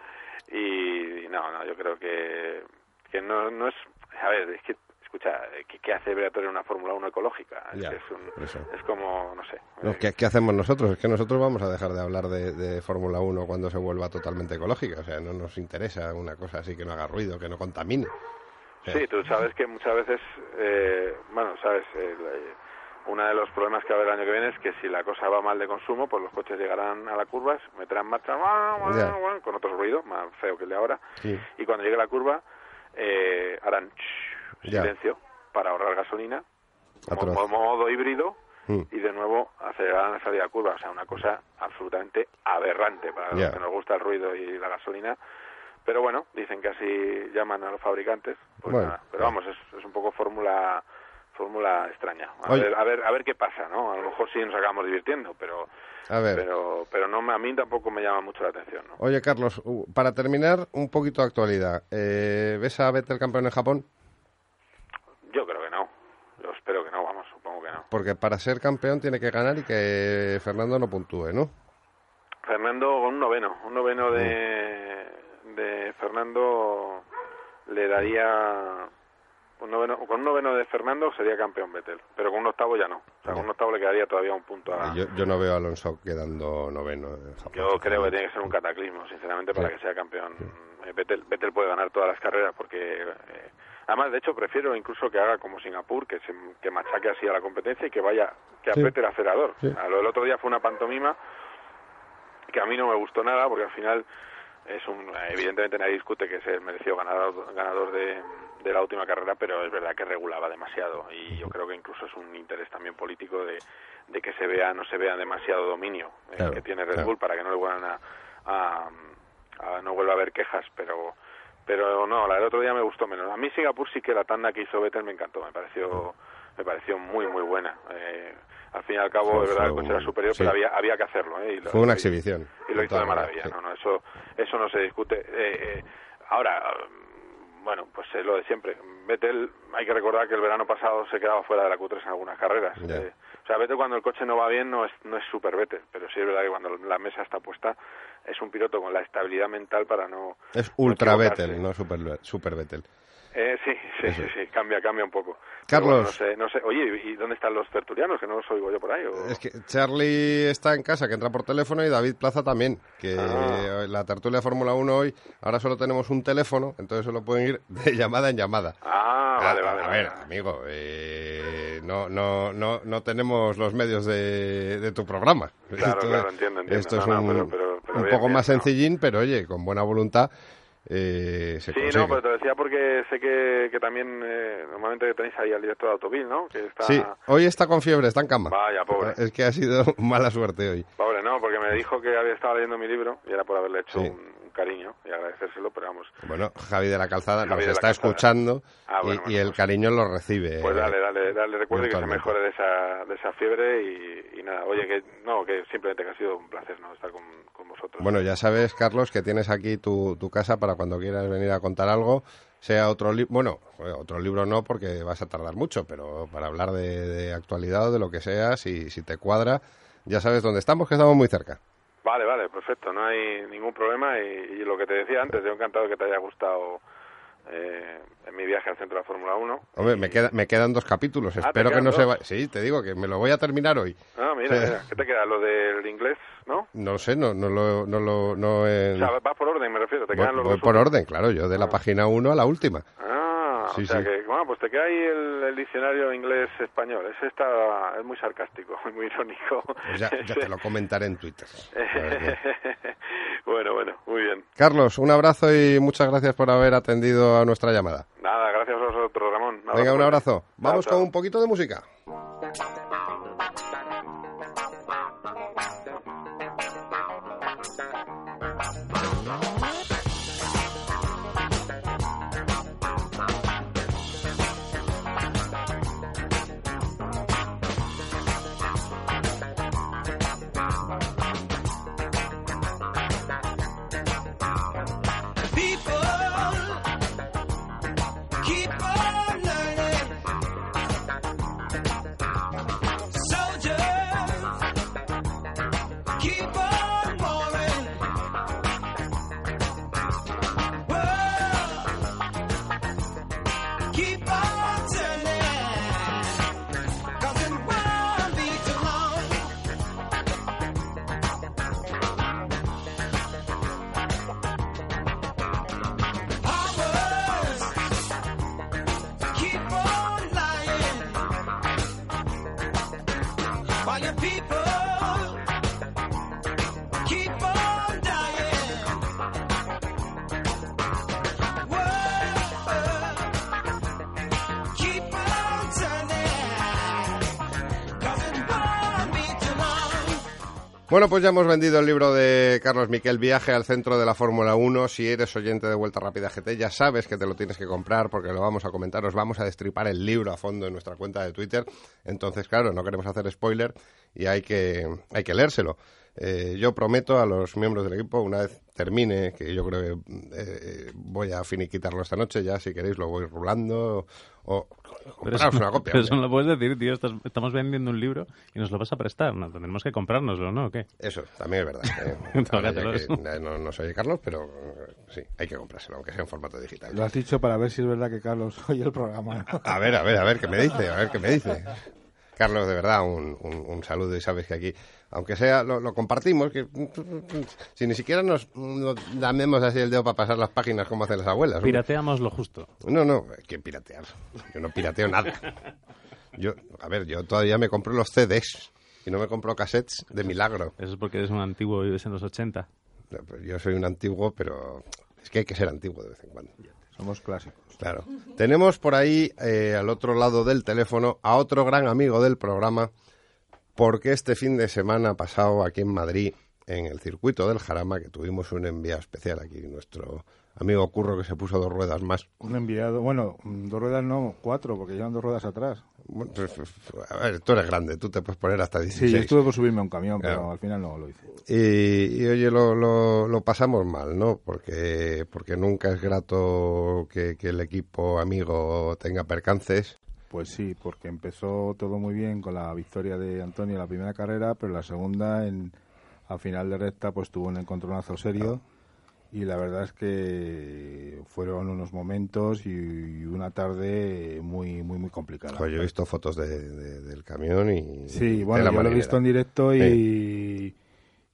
Y, no, no, yo creo que, que no, no es... A ver, es que, escucha, ¿qué, qué hace Briatore en una Fórmula 1 ecológica? Es, Ya, que es, un- es como, no sé. No, ¿qué, qué hacemos nosotros? Es que nosotros vamos a dejar de hablar de, de Fórmula 1 cuando se vuelva totalmente ecológica. O sea, no nos interesa una cosa así que no haga ruido, que no contamine. Sí, tú sabes que muchas veces, eh, bueno, sabes, eh, uno de los problemas que va a haber el año que viene es que si la cosa va mal de consumo, pues los coches llegarán a la curva, meterán marcha con otro ruido, más feo que el de ahora, Sí. y cuando llegue la curva eh, harán silencio para ahorrar gasolina, como modo híbrido, Mm. y de nuevo acelerarán la salida a curva, o sea, una cosa absolutamente aberrante para los que nos gusta el ruido y la gasolina. Pero bueno, dicen que así llaman a los fabricantes. Pues Bueno, nada, pero vamos, es, es un poco fórmula fórmula extraña. A Oye. ver, a ver, a ver qué pasa, ¿no? A lo mejor sí nos acabamos divirtiendo, pero A ver. pero pero no me- a mí tampoco me llama mucho la atención, ¿no? Oye, Carlos, para terminar, un poquito de actualidad. Eh, ¿Ves a Vettel campeón en Japón? Yo creo que no. Yo espero que no, vamos, supongo que no. Porque para ser campeón tiene que ganar y que Fernando no puntúe, ¿no? Fernando con un noveno, un noveno de, de Fernando le daría un noveno, con un noveno de Fernando sería campeón Vettel, pero con un octavo ya no. O sea, con un octavo le quedaría todavía un punto a. Yo, yo no veo a Alonso quedando noveno en Japón. Yo creo que tiene que ser un cataclismo, sinceramente, para Sí. que sea campeón. Eh, Vettel, Vettel puede ganar todas las carreras porque, eh, además, de hecho, prefiero incluso que haga como Singapur, que se que machaque así a la competencia y que vaya, que Sí. apriete el acelerador. Sí. A lo del otro día fue una pantomima que a mí no me gustó nada porque al final es un evidentemente nadie discute que es el merecido ganador ganador de, de la última carrera pero es verdad que regulaba demasiado. Y yo creo que incluso es un interés también político de, de que se vea no se vea demasiado dominio eh, Claro, que tiene Red claro. Bull para que no le vuelvan a, a- a- no vuelva a haber quejas pero pero no la del otro día me gustó menos. A mí Singapur sí que la tanda que hizo Vettel me encantó me pareció me pareció muy muy buena. Eh, al fin y al cabo Fue- de verdad el coche era un- superior sí. pero había había que hacerlo ¿eh? Y lo- Fue una exhibición. y lo hizo de maravilla sí. no no eso eso no se discute Eh, eh, ahora mm, bueno pues es lo de siempre Vettel hay que recordar que el verano pasado se quedaba fuera de la Q3 en algunas carreras. Eh, o sea Vettel cuando el coche no va bien no es no es super Vettel pero sí es verdad que cuando la mesa está puesta es un piloto con la estabilidad mental para no Es ultra. Vettel, no super, super Vettel. Eh, sí, sí, sí, sí, cambia, cambia un poco. Carlos. bueno, no sé, no sé. Oye, ¿y dónde están los tertulianos? Que no los oigo yo por ahí. o- Es que Charlie está en casa, que entra por teléfono, y David Plaza también. Que Ah. la tertulia de Fórmula 1 hoy, ahora solo tenemos un teléfono, entonces solo pueden ir de llamada en llamada. Ah, vale, Ah, vale. A vale. ver, amigo, eh, no, no, no, no tenemos los medios de, de tu programa. Claro, claro, entiendo, entiendo. Esto es no, un, pero- pero- pero un bien, poco bien, más sencillín, pero oye, con buena voluntad eh, se Sí, consigue. no, pero te lo decía porque sé que, que también eh, normalmente tenéis ahí al director de Autovil, ¿no? Que está... Sí, hoy está con fiebre, está en cama. Vaya, pobre. Es que ha sido mala suerte hoy. Pobre, no, porque me dijo que había estado leyendo mi libro y era por haberle hecho Sí. un cariño y agradecérselo, pero vamos. Bueno, Javi de la Calzada Javi nos está Calzada. escuchando Ah, y- bueno, y, bueno, el pues- cariño lo recibe. Pues eh, dale, dale, dale, recuerde que se mejore de esa, de esa fiebre y, y nada. Oye, que no, que simplemente que ha sido un placer, ¿no? Estar con, con vosotros. Bueno, ya sabes, Carlos, que tienes aquí tu, tu casa para cuando quieras venir a contar algo, sea otro libro, bueno, otro libro no porque vas a tardar mucho, pero para hablar de, de actualidad o de lo que sea, si, si te cuadra, ya sabes dónde estamos, que estamos muy cerca. Vale, vale, perfecto, no hay ningún problema y, y lo que te decía antes, yo encantado que te haya gustado eh, en mi viaje al centro de la Fórmula 1. Hombre, me, queda, me quedan dos capítulos, Ah, ¿te espero que no se dos? va... Sí, te digo que me lo voy a terminar hoy. Ah, mira, mira, ¿qué te queda? Lo del inglés, ¿no? No sé, no, no lo... No lo no, eh, O sea, vas por orden, me refiero, te voy, quedan los voy dos por orden, claro, yo de la Ah. página 1 a la última. Ah, Sí, o sea sí. que, bueno, pues te queda ahí el, el diccionario inglés-español. Ese está, es muy sarcástico, muy irónico. Pues ya, ya te lo comentaré en Twitter. Bueno, bueno, muy bien. Carlos, un abrazo y muchas gracias por haber atendido a nuestra llamada. Nada, gracias a vosotros, Ramón. Venga, un abrazo. Chao, Vamos chao. con un poquito de música. Bueno, pues ya hemos vendido el libro de Carlos Miquel, Viaje al centro de la Fórmula 1. Si eres oyente de Vuelta Rápida GT, ya sabes que te lo tienes que comprar porque lo vamos a comentar. Os vamos a destripar el libro a fondo en nuestra cuenta de Twitter. Entonces, claro, no queremos hacer spoiler y hay que, hay que leérselo. Eh, yo prometo a los miembros del equipo, una vez termine, que yo creo que eh, voy a finiquitarlo esta noche, ya si queréis lo voy rulando o compraros una copia. pero eso no lo puedes decir, tío. Estás- estamos vendiendo un libro y nos lo vas a prestar. No, tendremos que comprárnoslo, ¿no? ¿O qué? Eso, también es verdad. eh. Que, no, no soy Carlos, pero eh, sí, hay que comprárselo, aunque sea en formato digital. Lo has dicho para ver si es verdad que Carlos oye el programa. ¿no? A ver, a ver, a ver, ¿qué me dice? A ver, ¿qué me dice? Carlos, de verdad, un, un- un saludo y sabes que aquí, aunque sea, lo, lo compartimos, que si ni siquiera nos, nos damemos así el dedo para pasar las páginas como hacen las abuelas. Pirateamos lo justo. No, no, que piratear. Yo no pirateo nada. Yo, a ver, yo todavía me compro los CDs y no me compro cassettes de milagro. Eso es porque eres un antiguo y vives en los 80. Yo soy un antiguo, pero es que hay que ser antiguo de vez en cuando. Somos clásicos. Claro. Tenemos por ahí, eh, al otro lado del teléfono, a otro gran amigo del programa, porque este fin de semana pasado aquí en Madrid, en el circuito del Jarama, que tuvimos un enviado especial aquí, nuestro amigo Curro, que se puso dos ruedas más. Un enviado, bueno, dos ruedas no, cuatro, porque llevan dos ruedas atrás. Bueno, a ver, tú eres grande, tú te puedes poner hasta Sí, 16. yo estuve por subirme a un camión, Claro. pero al final no lo hice. Y, y, oye, lo, lo, lo pasamos mal, ¿no? Porque, porque nunca es grato que, que el equipo amigo tenga percances. Pues sí, porque empezó todo muy bien con la victoria de Antonio en la primera carrera, pero la segunda, en, al final de recta, pues tuvo un encontronazo serio. Y la verdad es que fueron unos momentos y, y una tarde muy, muy, muy complicada. Joder, yo he visto fotos de, de- del camión y... Sí, de bueno, la yo lo he visto en directo y,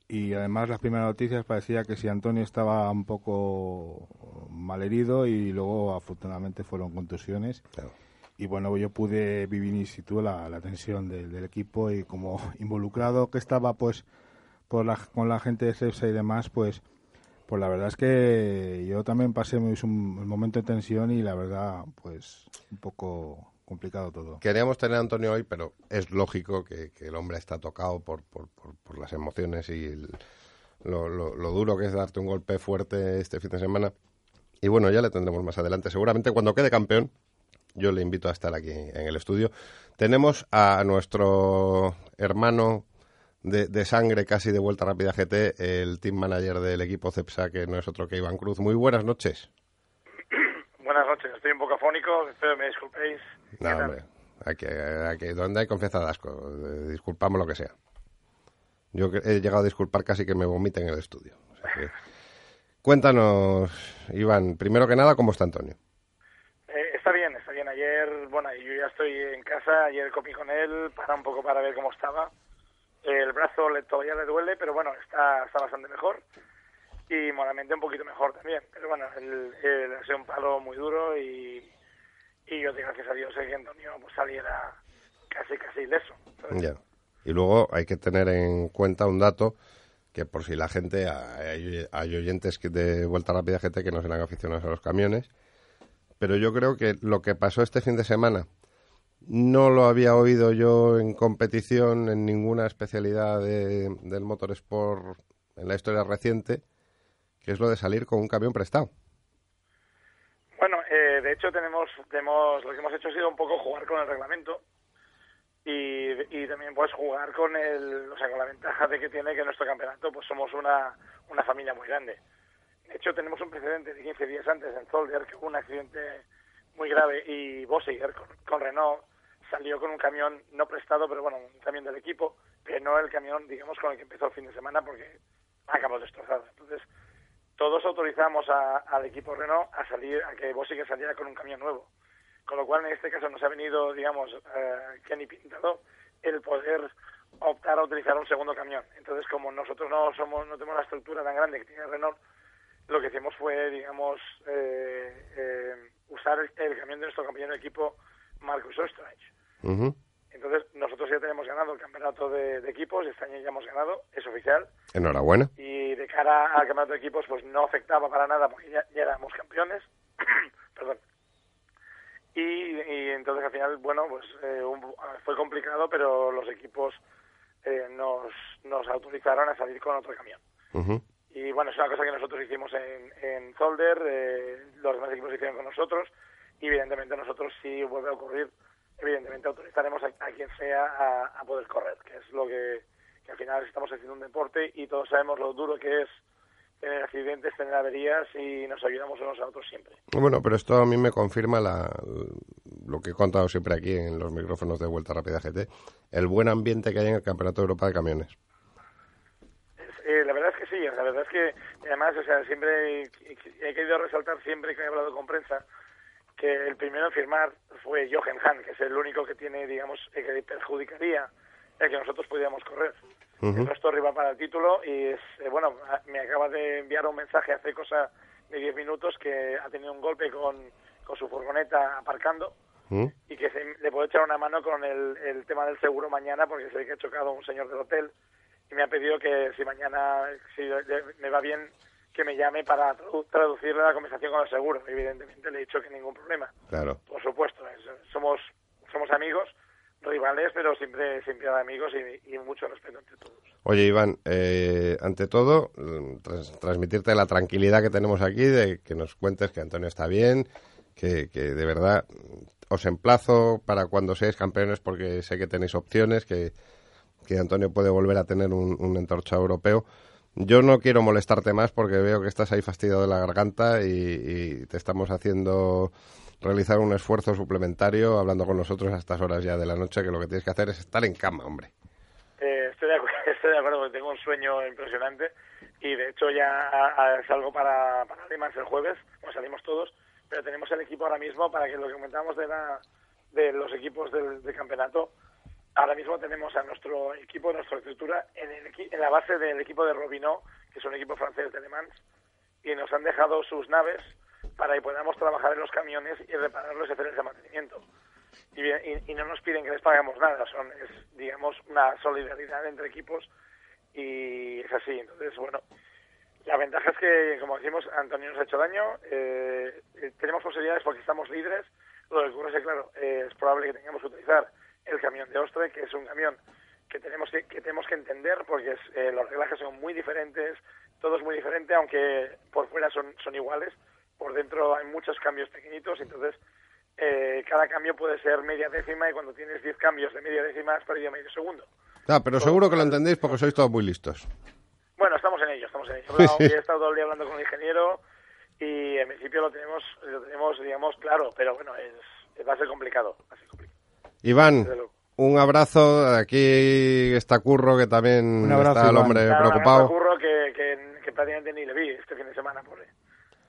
y además las primeras noticias parecía que si Antonio estaba un poco malherido y luego afortunadamente fueron contusiones. Claro. Y bueno, yo pude vivir in situ la, tensión del, equipo y como involucrado que estaba pues por la, con la gente de CEPSA y demás, pues pues la verdad es que yo también pasé un, un momento de tensión y la verdad pues un poco complicado todo. Queríamos tener a Antonio hoy, pero es lógico que, el hombre está tocado por, por, por, las emociones y lo, lo- lo duro que es darte un golpe fuerte este fin de semana. Y bueno, ya le tendremos más adelante. Seguramente cuando quede campeón, yo le invito a estar aquí en el estudio. Tenemos a nuestro hermano de, de sangre casi de Vuelta Rápida GT, el team manager del equipo CEPSA, que no es otro que Iván Cruz. Muy buenas noches. Buenas noches, estoy un poco afónico, espero me disculpéis. ¿Qué No, hombre, hay que- donde hay confianza de asco, eh, disculpamos lo que sea. Yo he llegado a disculpar casi que me vomiten en el estudio. O sea que- Cuéntanos, Iván, primero que nada, ¿cómo está Antonio? Eh, está bien, está bien. Ayer, bueno, yo ya estoy en casa, ayer comí con él para un poco para ver cómo estaba. El brazo le, todavía le duele, pero bueno, está, está bastante mejor. Y moralmente un poquito mejor también. Pero bueno, él, él ha sido un palo muy duro y, y yo, gracias a Dios, que Antonio pues, saliera casi, casi ileso. Ya. Y luego hay que tener en cuenta un dato que por si la gente, hay, hay oyentes de Vuelta Rápida GT que no serán aficionados a los camiones, pero yo creo que lo que pasó este fin de semana no lo había oído yo en competición en ninguna especialidad de- del motorsport en la historia reciente, que es lo de salir con un camión prestado. Bueno, eh, de hecho tenemos, tenemos, lo que hemos hecho ha sido un poco jugar con el reglamento y, también pues jugar con el, o sea, con la ventaja de que tiene que nuestro campeonato pues somos una, una familia muy grande. De hecho tenemos un precedente de 15 días antes en Zolder que hubo un accidente muy grave y Bossiger con, con Renault salió con un camión no prestado, pero bueno, un camión del equipo, pero no el camión, digamos, con el que empezó el fin de semana porque acabó destrozado. Entonces, todos autorizamos a- al equipo Renault a salir, a que Bossiger saliera con un camión nuevo. Con lo cual, en este caso, nos ha venido, digamos, eh, Kenny Pintado, el poder optar a utilizar un segundo camión. Entonces, como nosotros no somos, no tenemos la estructura tan grande que tiene Renault, lo que hicimos fue, digamos, eh, eh, usar el, el camión de nuestro compañero de equipo, Marcus Ostrich. Ujú. Entonces, nosotros ya tenemos ganado el campeonato de, de equipos, este año ya hemos ganado, es oficial, Enhorabuena. y de cara al campeonato de equipos pues no afectaba para nada porque ya, ya éramos campeones perdón y, y entonces al final bueno pues eh, un- fue complicado pero los equipos eh, nos nos autorizaron a salir con otro camión Ujú. Y bueno es una cosa que nosotros hicimos en, en Zolder eh, los demás equipos hicieron con nosotros y evidentemente nosotros si vuelve a ocurrir evidentemente autorizaremos a, quien sea a, poder correr que es lo que, que al final estamos haciendo un deporte y todos sabemos lo duro que es tener accidentes, tener averías y nos ayudamos unos a otros siempre. Bueno, pero esto a mí me confirma la, lo que he contado siempre aquí en los micrófonos de Vuelta Rápida GT, el buen ambiente que hay en el Campeonato de Europa de Camiones. La verdad es que además, o sea, siempre he, he querido resaltar siempre que he hablado con prensa que el primero en firmar fue Jochen Hahn, que es el único que tiene, digamos, que perjudicaría el que nosotros pudiéramos correr. Ujú. El resto rival para el título y es, eh, bueno, me acaba de enviar un mensaje hace cosa de 10 minutos que ha tenido un golpe con, con su furgoneta aparcando ¿Mm? y que se, le puedo echar una mano con el, el tema del seguro mañana porque sé que ha chocado un señor del hotel y me ha pedido que si mañana si me va bien que me llame para tradu- traducirle la conversación con el seguro. Evidentemente le he dicho que ningún problema. Claro. Por supuesto, es- somos somos amigos, rivales, pero siempre siempre amigos y, y mucho respeto entre todos. Oye, Iván, eh, ante todo, mm, trans- transmitirte la tranquilidad que tenemos aquí de que nos cuentes que Antonio está bien, que, que de verdad mm, os emplazo para cuando seáis campeones porque sé que tenéis opciones, que, que Antonio puede volver a tener un, un entorchado europeo. Yo no quiero molestarte más porque veo que estás ahí fastidiado de la garganta y, te estamos haciendo realizar un esfuerzo suplementario hablando con nosotros a estas horas ya de la noche que lo que tienes que hacer es estar en cama, hombre. Eh, estoy, de acuerdo, estoy de acuerdo tengo un sueño impresionante y de hecho ya salgo para, para Alemans el jueves, como salimos todos, pero tenemos el equipo ahora mismo para que lo que comentábamos de, la, de los equipos del campeonato, ahora mismo tenemos a nuestro equipo, nuestra estructura en, el en la base del equipo de Robinot, que es un equipo francés de Le Mans, y nos han dejado sus naves para que podamos trabajar en los camiones y repararlos y hacer ese mantenimiento. Y, y- y no nos piden que les paguemos nada, son, es, digamos, una solidaridad entre equipos y es así. Entonces, bueno, la ventaja es que, como decimos, Antonio nos ha hecho daño, eh, eh, tenemos posibilidades porque estamos líderes, lo que ocurre es que, claro, eh, es probable que tengamos que utilizar el camión de Ostre, que es un camión que tenemos que, que tenemos que entender porque es, eh, los reglajes son muy diferentes, todo es muy diferente, aunque por fuera son, son iguales, por dentro hay muchos cambios pequeñitos, entonces eh, cada cambio puede ser media décima y cuando tienes 10 cambios de media décima has perdido medio segundo. Ah, pero seguro que lo entendéis porque sois todos muy listos. Bueno, estamos en ello, estamos en ello. He, hablado- he estado todo el día hablando con el ingeniero y en principio lo tenemos, lo tenemos digamos, claro, pero bueno, es, va a ser complicado. Va a ser complicado. Iván, un abrazo. Aquí está Curro, que también Un abrazo, está el Iván. hombre preocupado. Curro que, que, que prácticamente ni le vi este fin de semana, pobre.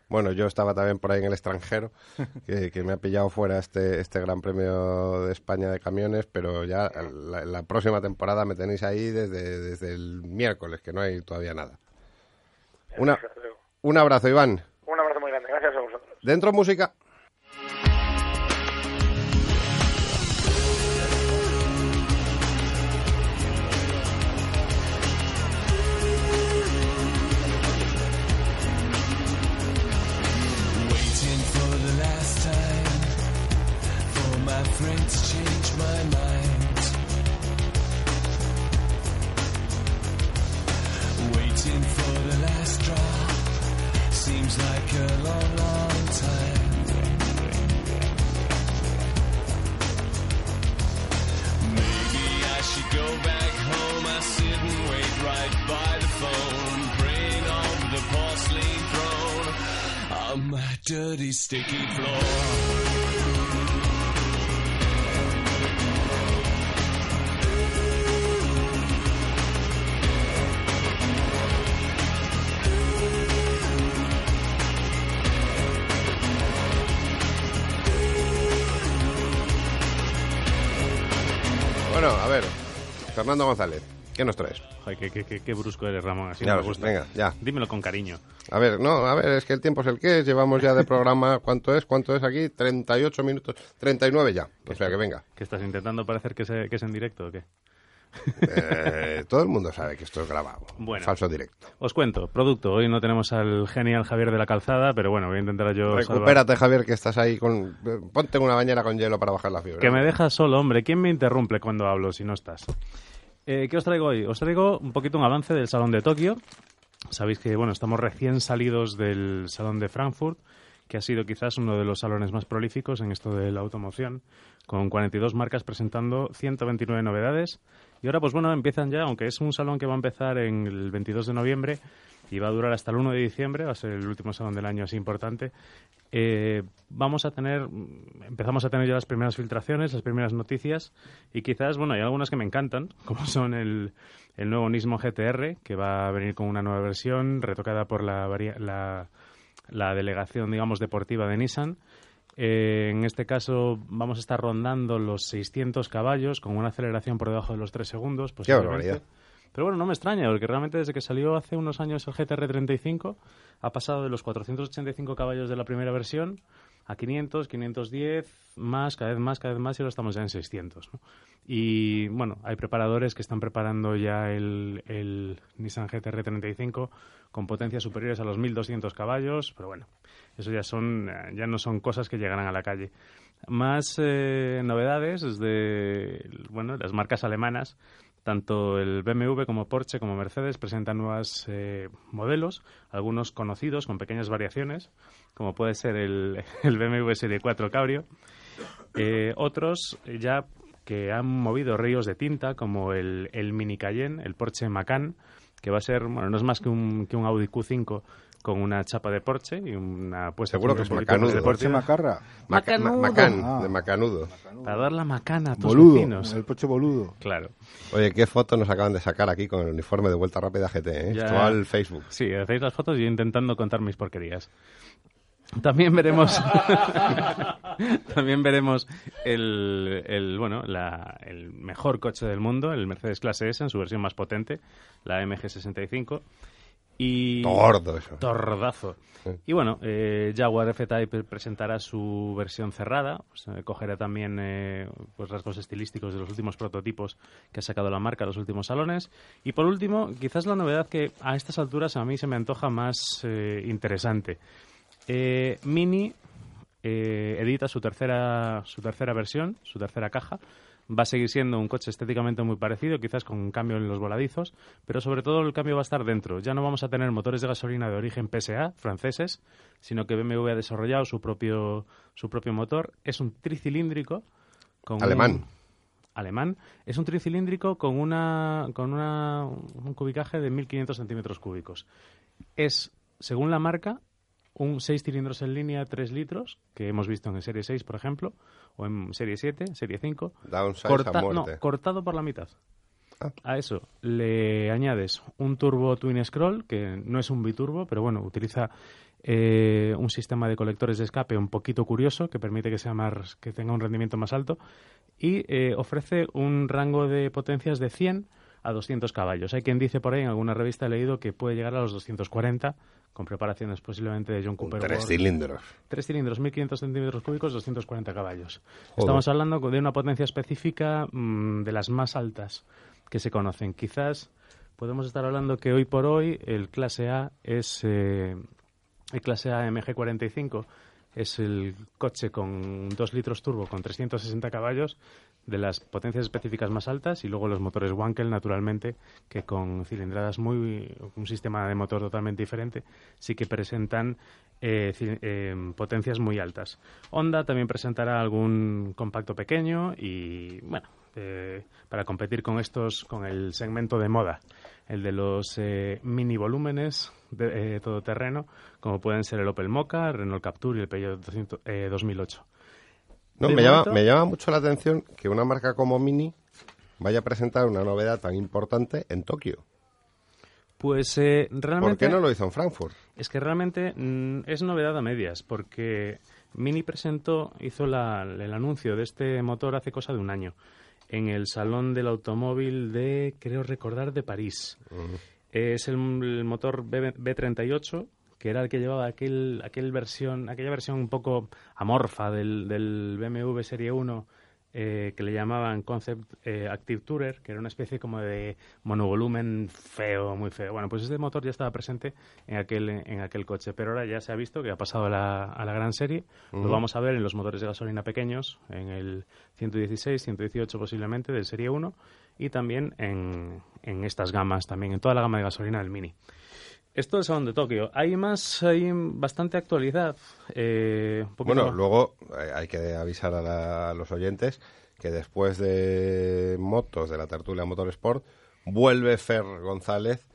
Bueno, yo estaba también por ahí en el extranjero, que, que me ha pillado fuera este, este Gran Premio de España de camiones, pero ya la, la próxima temporada me tenéis ahí desde, desde el miércoles, que no hay todavía nada. Una, un abrazo, Iván. Un abrazo muy grande, gracias a vosotros. Dentro música. I sit and wait right by the phone, praying on the porcelain throne on my dirty, sticky floor. Bueno, a ver, Fernando González, ¿qué nos traes? Joder, qué, qué- qué- qué brusco eres, Ramón. Así Ya me gusta. venga, ya. Dímelo con cariño. A ver, no, a ver, es que el tiempo es el que es. Llevamos ya de programa, ¿cuánto es? ¿Cuánto es aquí? 38 minutos, 39 ya. O sea que venga. ¿Que estás intentando parecer que, se- que es en directo o qué? Eh, todo el mundo sabe que esto es grabado. Bueno. Falso directo. Os cuento, producto. Hoy no tenemos al genial Javier de la Calzada, pero bueno, voy a intentar yo salvar- Recupérate, Javier, que estás ahí con... Ponte una bañera con hielo para bajar la fiebre. Que me dejas solo, hombre. ¿Quién me interrumpe cuando hablo si no estás? Eh, ¿Qué os traigo hoy? Os traigo un poquito un avance del Salón de Tokio. Sabéis que, bueno, estamos recién salidos del Salón de Frankfurt, que ha sido quizás uno de los salones más prolíficos en esto de la automoción, con 42 marcas presentando 129 novedades. Y ahora, pues bueno, empiezan ya, aunque es un salón que va a empezar en el 22 de noviembre y va a durar hasta el 1 de diciembre, va a ser el último salón del año así importante, eh, vamos a tener, empezamos a tener ya las primeras filtraciones, las primeras noticias y quizás, bueno, hay algunas que me encantan, como son el, el nuevo Nismo GTR, que va a venir con una nueva versión retocada por la, la, la delegación, digamos, deportiva de Nissan. Eh, en este caso vamos a estar rondando los 600 caballos con una aceleración por debajo de los 3 segundos. posiblemente. barbaridad. Pero bueno, no me extraña, porque realmente desde que salió hace unos años el GTR 35 ha pasado de los 485 caballos de la primera versión a 500, 510, más, cada vez más, cada vez más, y ahora estamos ya en 600. ¿no? Y bueno, hay preparadores que están preparando ya el, el Nissan GTR 35 con potencias superiores a los 1200 caballos, pero bueno, eso ya son eh, ya no son cosas que llegarán a la calle. Más eh, novedades desde bueno, las marcas alemanas tanto el BMW como Porsche como Mercedes presentan nuevos eh, modelos, algunos conocidos con pequeñas variaciones, como puede ser el, BMW Serie 4 Cabrio. Eh, otros ya que han movido ríos de tinta, como el, el Mini Cayenne, el Porsche Macan, que va a ser, bueno, no es más que un, que un Audi Q5 con una chapa de Porsche y una puesta Seguro que es macanudo. de Porsche Macarra. Maca- ma- Macanudo. Macán, Ah. de Macanudo. para dar la macana a tus Boludo. vecinos. El Porsche boludo. Claro. Oye, qué foto nos acaban de sacar aquí con el uniforme de Vuelta Rápida GT, ¿eh? Ya. Esto va al Facebook. Sí, hacéis las fotos y yo intentando contar mis porquerías. También veremos, también veremos el, el, bueno, la- el mejor coche del mundo, el Mercedes Clase S en su versión más potente, la MG65. Y Tordo eso. Tordazo. Sí. Y bueno, eh, Jaguar F-Type presentará su versión cerrada. Pues, eh, cogerá también eh, pues rasgos estilísticos de los últimos prototipos que ha sacado la marca, los últimos salones. Y por último, quizás la novedad que a estas alturas a mí se me antoja más eh, interesante. Eh, Mini eh, edita su tercera, su tercera versión, su tercera caja. Va a seguir siendo un coche estéticamente muy parecido, quizás con un cambio en los voladizos, pero sobre todo el cambio va a estar dentro. Ya no vamos a tener motores de gasolina de origen PSA, franceses, sino que BMW ha desarrollado su propio, su propio motor. Es un tricilíndrico. Con Alemán. un- alemán. Es un tricilíndrico con, una, con una, un cubicaje de 1.500 centímetros cúbicos. Es, según la marca, un 6 cilindros en línea 3 litros, que hemos visto en Serie 6, por ejemplo, o en Serie 7, Serie 5, Downsize corta- no, cortado por la mitad. Ah. A eso le añades un turbo twin scroll, que no es un biturbo, pero bueno, utiliza eh, un sistema de colectores de escape un poquito curioso, que permite que, sea más, que tenga un rendimiento más alto, y eh, ofrece un rango de potencias de 100 a 200 caballos. Hay quien dice por ahí, en alguna revista he leído, que puede llegar a los 240, con preparaciones posiblemente de John Un Cooper. tres World. cilindros. Tres cilindros, 1500 centímetros cúbicos, 240 caballos. Joder. Estamos hablando de una potencia específica mm, de las más altas que se conocen. Quizás podemos estar hablando que hoy por hoy el clase A es eh, el clase A MG45 es el coche con 2 litros turbo con 360 caballos de las potencias específicas más altas y luego los motores Wankel naturalmente que con cilindradas muy un sistema de motor totalmente diferente sí que presentan eh, eh, potencias muy altas. Honda también presentará algún compacto pequeño y bueno eh, para competir con estos con el segmento de moda el de los eh, mini volúmenes de eh, todoterreno, como pueden ser el Opel Mocha, Renault Captur y el Peugeot 200, eh, 2008. No, me llama, me llama mucho la atención que una marca como Mini vaya a presentar una novedad tan importante en Tokio. Pues eh, ¿Por realmente qué no lo hizo en Frankfurt? es que realmente mm, es novedad a medias, porque Mini presentó, hizo la- el anuncio de este motor hace cosa de un año en el Salón del Automóvil de, creo recordar, de París. Es el, el motor B, B38, que era el que llevaba aquel, aquel versión, aquella versión un poco amorfa del, del BMW Serie 1 eh, que le llamaban Concept eh, Active Tourer, que era una especie como de monovolumen feo, muy feo. Bueno, pues este motor ya estaba presente en aquel, en aquel coche, pero ahora ya se ha visto que ha pasado a la, a la gran serie. Lo vamos a ver en los motores de gasolina pequeños, en el 116, 118 posiblemente del Serie 1 y también en, en estas gamas, también en toda la gama de gasolina del Mini. Esto es el Salón de Tokio. Hay más, hay bastante actualidad. eh, un Bueno, más- luego eh, hay que avisar a, la- a los oyentes que después de motos, de la tertulia Motorsport, vuelve Fer González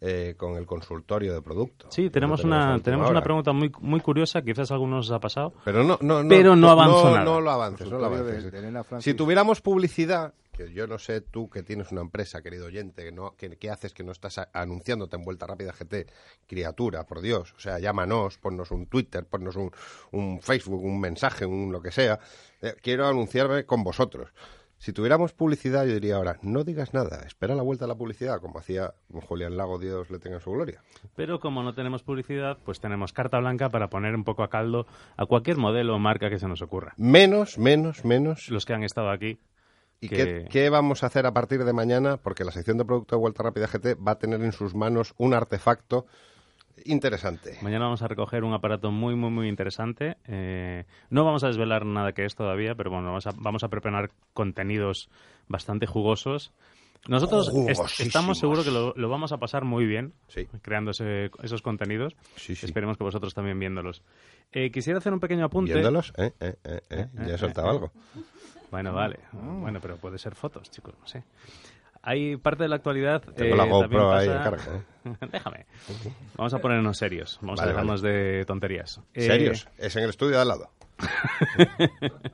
eh, con el consultorio de producto. Sí, tenemos una, tenemos una pregunta muy, muy curiosa, quizás a algunos os ha pasado. Pero no, no, no, Pero no no, nada. no lo avances, no lo de- avances. de Elena Francis. si tuviéramos publicidad, que yo no sé tú que tienes una empresa, querido oyente, que no, que, que haces que no estás a- anunciándote en Vuelta Rápida GT, criatura, por Dios, o sea, llámanos, ponnos un Twitter, ponnos un, un Facebook, un mensaje, un lo que sea. Eh, quiero anunciarme con vosotros. Si tuviéramos publicidad, yo diría ahora, no digas nada, espera la vuelta a la publicidad, como hacía Julián Lago, Dios le tenga en su gloria. Pero como no tenemos publicidad, pues tenemos carta blanca para poner un poco a caldo a cualquier modelo o marca que se nos ocurra. Menos, menos, menos. Los que han estado aquí. ¿Y que- qué, qué vamos a hacer a partir de mañana? Porque la sección de producto de Vuelta Rápida GT va a tener en sus manos un artefacto interesante. Mañana vamos a recoger un aparato muy, muy, muy interesante. Eh, no vamos a desvelar nada que es todavía, pero bueno, vamos a, vamos a preparar contenidos bastante jugosos. Nosotros est- estamos seguros que lo, lo vamos a pasar muy bien Sí. creando ese- esos contenidos. Sí, sí. Esperemos que vosotros también viéndolos. Eh, quisiera hacer un pequeño apunte. Viéndolos, ¿eh? ¿eh? ¿eh? ¿eh? Ya he soltado algo. Bueno, vale. Bueno, pero puede ser fotos, chicos, no sé. Hay parte de la actualidad. Tengo eh, la también GoPro ahí en carga, ¿eh? Déjame. Vamos a ponernos serios. Vamos Vale, a dejarnos de tonterías. Eh, ¿Serios? Es en el estudio de al lado.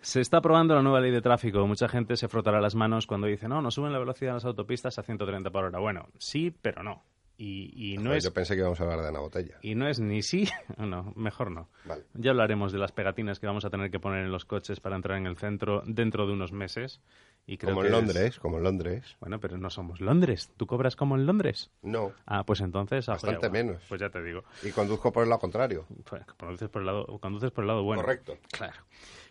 Se está aprobando la nueva ley de tráfico. Mucha gente se frotará las manos cuando dice, no, no suben la velocidad en las autopistas a 130 por hora. Bueno, sí, pero no. Y, y no Joder, es Yo pensé que íbamos a hablar de una botella. y no es ni sí, no, mejor no. Vale. Ya hablaremos de las pegatinas que vamos a tener que poner en los coches para entrar en el centro dentro de unos meses. Y creo Como que en es- Londres, como en Londres. Bueno, pero no somos Londres. ¿Tú cobras como en Londres? No. Ah, pues entonces... Bastante menos. Pues ya te digo. Y conduzco por el lado contrario. Pues, Conduces por el lado, conduces por el lado bueno. Correcto. Claro.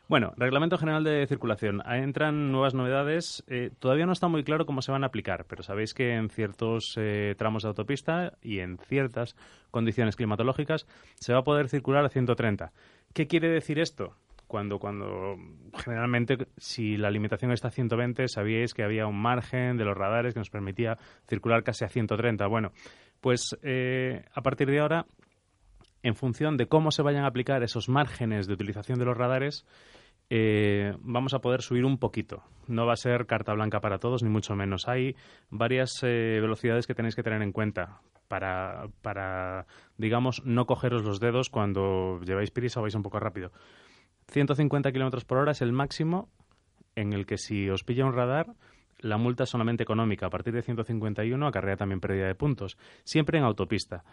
Bueno, Reglamento General de Circulación. Entran nuevas novedades. Eh, todavía no está muy claro cómo se van a aplicar, pero sabéis que en ciertos eh, tramos de autopista y en ciertas condiciones climatológicas se va a poder circular a 130. ¿Qué quiere decir esto? Cuando, cuando generalmente, si la limitación está a 120, sabíais que había un margen de los radares que nos permitía circular casi a 130. Bueno, pues eh, a partir de ahora en función de cómo se vayan a aplicar esos márgenes de utilización de los radares, eh, vamos a poder subir un poquito. No va a ser carta blanca para todos, ni mucho menos. Hay varias eh, velocidades que tenéis que tener en cuenta para, para, digamos, no cogeros los dedos cuando lleváis prisa o vais un poco rápido. 150 kilómetros por hora es el máximo en el que si os pilla un radar, la multa es solamente económica. A partir de 151 acarrea también pérdida de puntos. Siempre en autopista.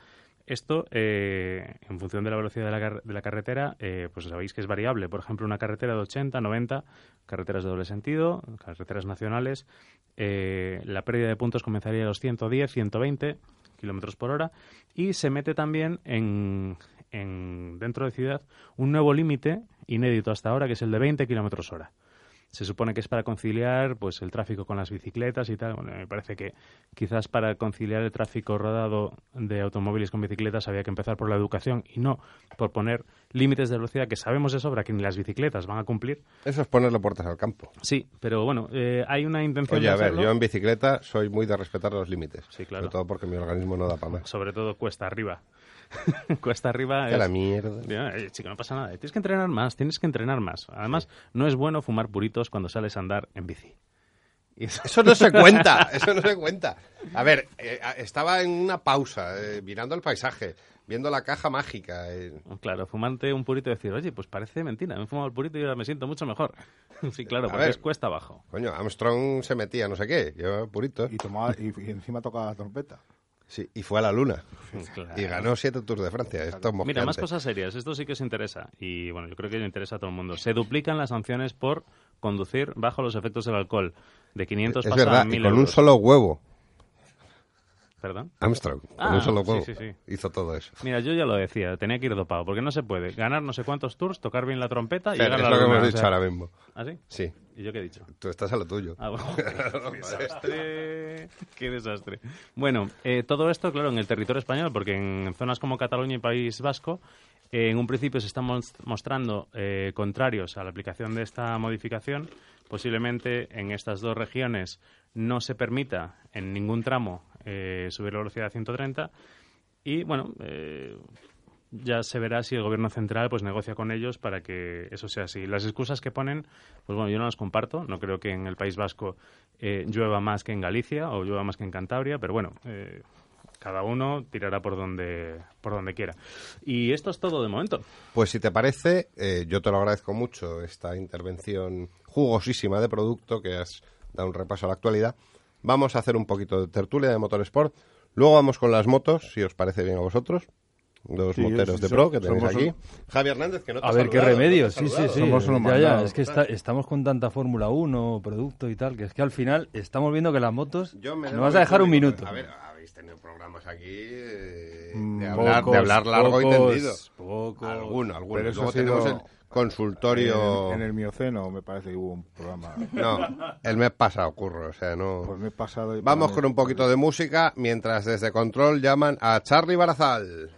Esto, eh, en función de la velocidad de la, de la carretera, eh, pues sabéis que es variable. Por ejemplo, una carretera de 80, 90, carreteras de doble sentido, carreteras nacionales, eh, la pérdida de puntos comenzaría a los 110, 120 kilómetros por hora y se mete también en, en- dentro de ciudad un nuevo límite inédito hasta ahora que es el de 20 kilómetros hora se supone que es para conciliar pues el tráfico con las bicicletas y tal. Bueno, me parece que quizás para conciliar el tráfico rodado de automóviles con bicicletas había que empezar por la educación y no por poner límites de velocidad que sabemos de sobra que ni las bicicletas van a cumplir. Eso es ponerle puertas al campo. Sí, pero bueno, eh, hay una intención Oye, de a ver, hacerlo. yo en bicicleta soy muy de respetar los límites. Sí, claro. Sobre todo porque mi organismo no da para más. Sobre todo cuesta arriba. cuesta arriba es... la mierda. Chico, no pasa nada. Tienes que entrenar más, tienes que entrenar más. Además, no es bueno fumar puritos cuando sales a andar en bici. Y eso- Eso no se cuenta, eso no se cuenta. A ver, eh, estaba en una pausa, eh, mirando el paisaje, viendo la caja mágica. eh. Claro, fumarte un purito y decir, oye, pues parece mentira, me he fumado el purito y ahora me siento mucho mejor. sí, claro, A porque ver. es cuesta abajo. Coño, Armstrong se metía no sé qué, yo puritos. Y, tomaba, y, y encima tocaba la trompeta. Sí, y fue a la luna. Claro. Y ganó siete Tours de Francia. Esto es Mira, más cosas serias. Esto sí que os interesa. Y bueno, yo creo que le interesa a todo el mundo. Se duplican las sanciones por conducir bajo los efectos del alcohol. De 500 Es pasa verdad, a 1000 y con un solo huevo. ¿Perdón? Armstrong, con Ah, un solo sí, huevo. sí, sí. Hizo todo eso. Mira, yo ya lo decía, tenía que ir dopado, porque no se puede ganar no sé cuántos tours, tocar bien la trompeta y Fer, llegar es a lo la que luna, hemos o dicho sea- ahora mismo. ¿Ah, sí? Sí, ¿Y yo qué he dicho? tú estás a lo tuyo. Ah, bueno. qué desastre. Qué desastre. Bueno, eh, todo esto, claro, en el territorio español, porque en zonas como Cataluña y País Vasco, eh, en un principio se están mos- mostrando eh, contrarios a la aplicación de esta modificación. Posiblemente en estas dos regiones no se permita en ningún tramo subir la velocidad a 130. Y bueno, eh, ya se verá si el gobierno central pues negocia con ellos para que eso sea así. Las excusas que ponen, pues bueno, yo no las comparto. No creo que en el País Vasco eh, llueva más que en Galicia o llueva más que en Cantabria, pero bueno, eh, cada uno tirará por donde por donde quiera. Y esto es todo de momento. Pues si te parece, eh, yo te lo agradezco mucho esta intervención jugosísima de producto que has dado un repaso a la actualidad. Vamos a hacer un poquito de tertulia de Motorsport. Luego vamos con las motos, si os parece bien a vosotros. Los Sí, moteros sí, de pro que tenéis somos aquí. un- Javi Hernández, que no te A ver qué saludado, no remedio, ha sí, sí, sí. Somos unos Ya, ya, es que está- estamos con tanta Fórmula 1, producto y tal, que es que al final estamos viendo que las motos... Yo me ¿Me debo vas a dejar un minuto? A ver, habéis tenido programas aquí eh, Mm, de, hablar, de hablar largo y pocos, tendido. pocos. Alguno, alguno. Pero eso Luego ha sido tenemos el consultorio... En, en el Mioceno me parece que hubo un programa. No, el mes pasado, curro, o sea, no... Pues me he pasado. y Vamos con un poquito de música, mientras desde Control llaman a Charlie Barazal.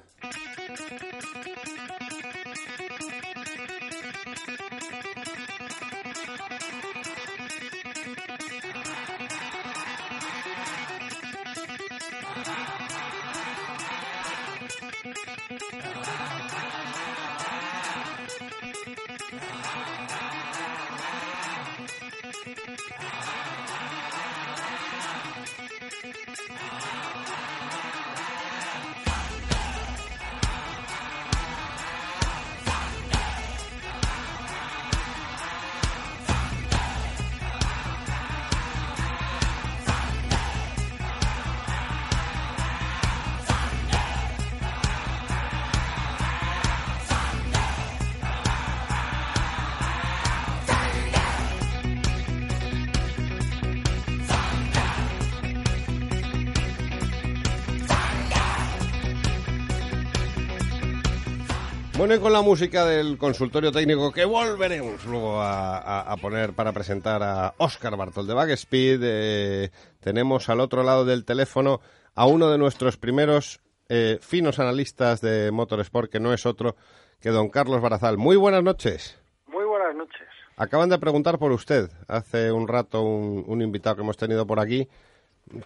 Bueno, y con la música del consultorio técnico que volveremos luego a, a- a poner para presentar a Óscar Bartol de Backspeed, eh, tenemos al otro lado del teléfono a uno de nuestros primeros eh, finos analistas de Motorsport, que no es otro que don Carlos Barazal. Muy buenas noches. Muy buenas noches. Acaban de preguntar por usted hace un rato un, un invitado que hemos tenido por aquí,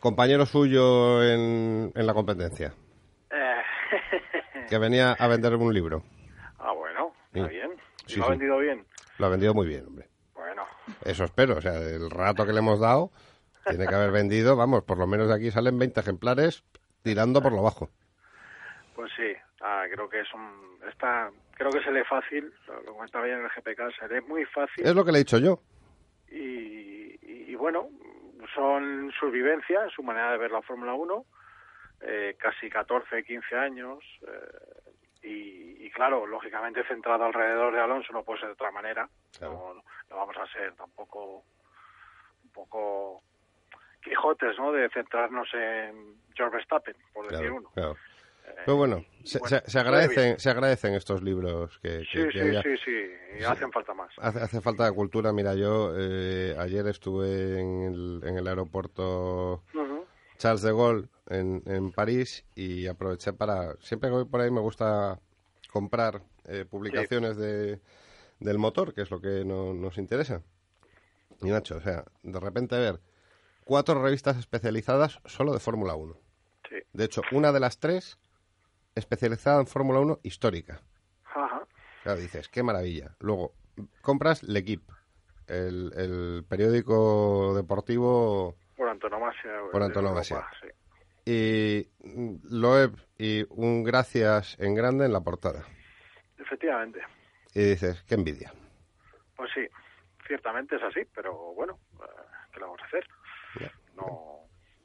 compañero suyo en, en la competencia, Eh, que venía a vender un libro. Está bien. ¿Y Sí, lo ha sí. vendido bien? Lo ha vendido muy bien, hombre. Bueno, Eso espero, o sea, el rato que le hemos dado tiene que haber vendido, vamos, por lo menos de aquí salen 20 ejemplares tirando por lo bajo. pues sí. Ah, creo que es un... Está, creo que se lee fácil, lo, lo comentaba ya en el GPK, se lee muy fácil Es lo que le he dicho yo. y, y, y bueno, son sus vivencias, su manera de ver la Fórmula 1, eh, casi 14, 15 años, eh, y, y claro, lógicamente centrado alrededor de Alonso no puede ser de otra manera, Claro. no, no vamos a ser tampoco un poco Quijotes, ¿no? De centrarnos en George Verstappen, por decir uno. claro. Eh, Pero bueno, se, bueno, se- agradecen, se agradecen estos libros que, que- Sí, que sí, haya- sí, sí, y hacen falta más. Hace, hace falta cultura. Mira, yo eh, ayer estuve en el, en el aeropuerto. Charles de Gaulle en, en París y aproveché para... Siempre que voy por ahí me gusta comprar eh, publicaciones de, del motor, que es lo que no- nos interesa. Y Nacho, o sea, de repente ver cuatro revistas especializadas solo de Fórmula 1. Sí. De hecho, una de las tres especializada en Fórmula 1 histórica. Ajá. Claro, dices, qué maravilla. Luego, compras L'Equipe, el, el periódico deportivo Por antonomasia. Por antonomasia. Europa, sí. y mm, Loeb y un gracias en grande en la portada. Efectivamente. Y dices, qué envidia. Pues sí, ciertamente es así, pero bueno, eh, ¿qué le vamos a hacer? No,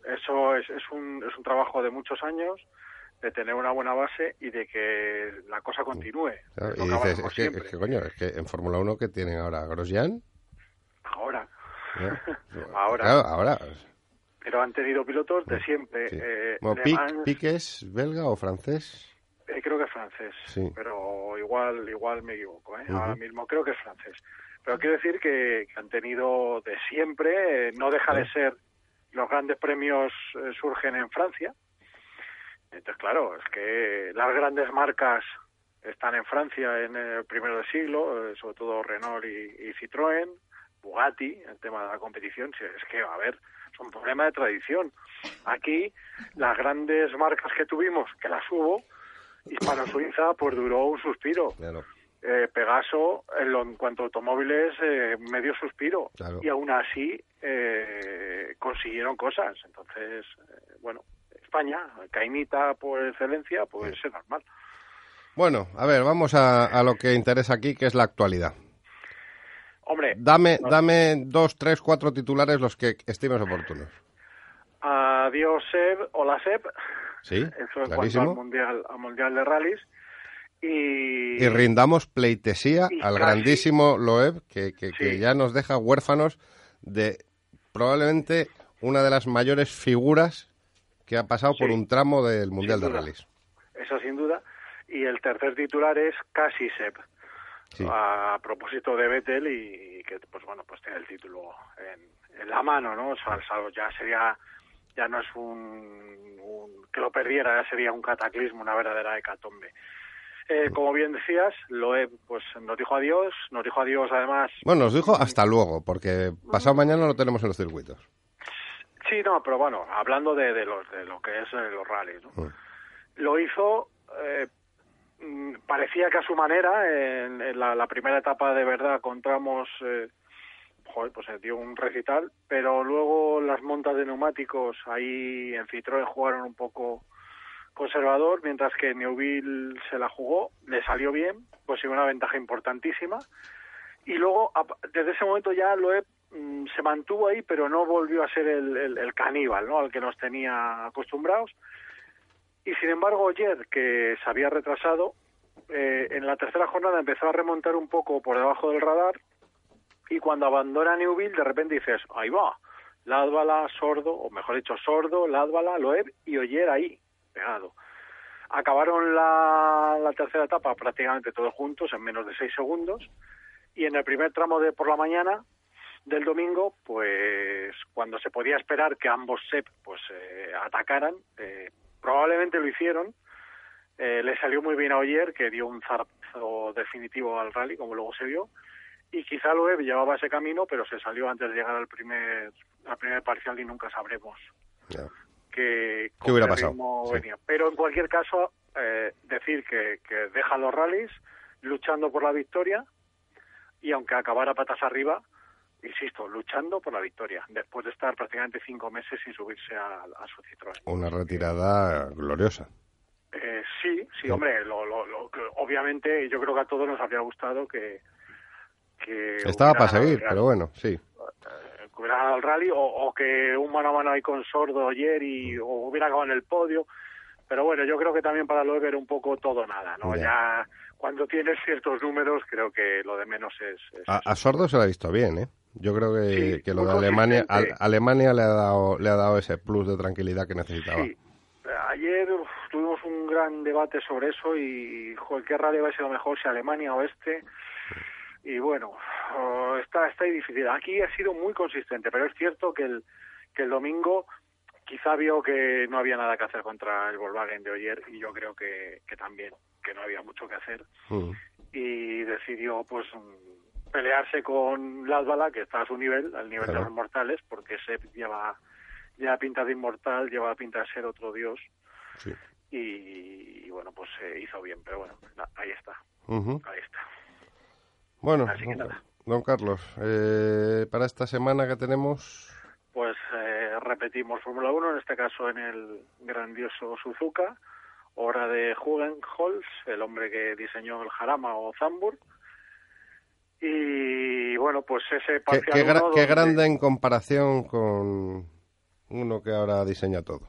eso es, es, un, es un trabajo de muchos años, de tener una buena base y de que la cosa continúe. Claro, Y que dices, que, es que, coño, es que en Fórmula 1 que tienen ahora Grosjean. Ahora. Ahora. Claro, ahora. Pero han tenido pilotos de siempre. sí. eh, Bueno, Le Pic, Mans, Pic es belga o francés. eh, creo que es francés, Sí. pero igual igual me equivoco. ¿eh? Ahora mismo creo que es francés. Pero quiero decir que, que han tenido de siempre, no deja de ser, los grandes premios surgen en Francia. Entonces, claro, es que las grandes marcas están en Francia en el primero del siglo, sobre todo Renault y, y Citroën, Bugatti, el tema de la competición, es que, a ver, es un problema de tradición. Aquí, las grandes marcas que tuvimos, que las hubo, Hispano-Suiza, pues duró un suspiro. Claro. Eh, Pegaso, en, lo- en cuanto a automóviles, eh, medio suspiro. Claro. Y aún así eh, consiguieron cosas. Entonces, eh, bueno, España, caimita por excelencia, pues es normal. Bueno, a ver, vamos a, a lo que interesa aquí, que es la actualidad. Hombre, Dame, dame dos, tres, cuatro titulares los que estimes oportunos. adiós Seb, hola Seb. Sí, Eso en clarísimo. cuanto al mundial, al mundial de rallies. Y, Y rindamos pleitesía Y al casi. grandísimo Loeb, que, que- ya nos deja huérfanos de probablemente una de las mayores figuras que ha pasado por un tramo del Mundial de. Rallys. eso sin duda. Y el tercer titular es Casi Sep. Sí. a propósito de Vettel y, que pues bueno pues tiene el título en, en la mano no o sea, ya sería ya no es un, un- que lo perdiera ya sería un cataclismo una verdadera hecatombe eh, como bien decías Loeb pues nos dijo adiós nos dijo adiós además Bueno, nos dijo hasta luego, porque pasado mañana lo tenemos en los circuitos. sí no pero bueno hablando de, de los de lo que es eh, los rallies ¿no? Mm. lo hizo eh, parecía que a su manera en, en la, la primera etapa de verdad contamos eh, joder, pues se dio un recital pero luego las montas de neumáticos ahí en Citroën jugaron un poco conservador mientras que Neuville se la jugó le salió bien pues una ventaja importantísima y luego desde ese momento ya Loeb mm, se mantuvo ahí pero no volvió a ser el, el- el caníbal ¿no? al que nos tenía acostumbrados y sin embargo ayer que se había retrasado eh, en la tercera jornada empezó a remontar un poco por debajo del radar y cuando abandona Newville de repente dices ahí va Ladvala, Sordo o mejor dicho Sordo, Ladvala, Loeb y Oyer ahí pegado acabaron la, tercera etapa prácticamente todos juntos en menos de seis segundos y en el primer tramo de por la mañana del domingo, pues cuando se podía esperar que ambos SEP pues eh, atacaran, eh, probablemente lo hicieron. Eh, le salió muy bien a Oyer, que dio un zarpazo definitivo al rally, como luego se vio. Y quizá Loeb llevaba ese camino, pero se salió antes de llegar al primer, al primer parcial y nunca sabremos Ya. que ¿Qué hubiera pasado? Sí. venía. Pero en cualquier caso, eh, decir que, que deja los rallies luchando por la victoria y aunque acabara patas arriba, insisto, luchando por la victoria, después de estar prácticamente cinco meses sin subirse a, a su Citroën. Una retirada gloriosa. Eh, sí, sí, hombre, lo, lo- lo obviamente yo creo que a todos nos habría gustado que... que Estaba para seguir, pero bueno, sí. eh, que hubiera ganado el rally o, o que un mano a mano ahí con Sordo ayer y o hubiera acabado en el podio. Pero bueno, yo creo que también para Loeb era un poco todo nada, ¿no? Ya. Ya cuando tienes ciertos números, creo que lo de menos es... es A, a Sordo se le ha visto bien, ¿eh? Yo creo que, Sí, que lo de Alemania, a- Alemania le ha dado le ha dado ese plus de tranquilidad que necesitaba. Sí. Ayer uf, tuvimos un gran debate sobre eso y, joder, ¿qué rally va a ser lo mejor, si Alemania o este? Y bueno, oh, está, está ahí difícil. Aquí ha sido muy consistente, pero es cierto que el, que el domingo quizá vio que no había nada que hacer contra el Volkswagen de ayer y yo creo que, que también, que no había mucho que hacer Mm. y decidió pues pelearse con Ladvala que está a su nivel, al nivel Claro. de los mortales, porque se lleva lleva pinta de inmortal, lleva pinta de ser otro dios Sí. y, y, bueno pues se hizo bien, pero bueno, na- ahí está, Ujú. ahí está. Bueno, Así que nada. don Carlos, eh, para esta semana que tenemos, Pues eh, repetimos Fórmula 1, en este caso en el grandioso Suzuka, hora de Hugenholz, el hombre que diseñó el Jarama o Zambur. Y bueno, pues ese qué, parcial qué gra- qué donde- grande en comparación con uno que ahora diseña todo.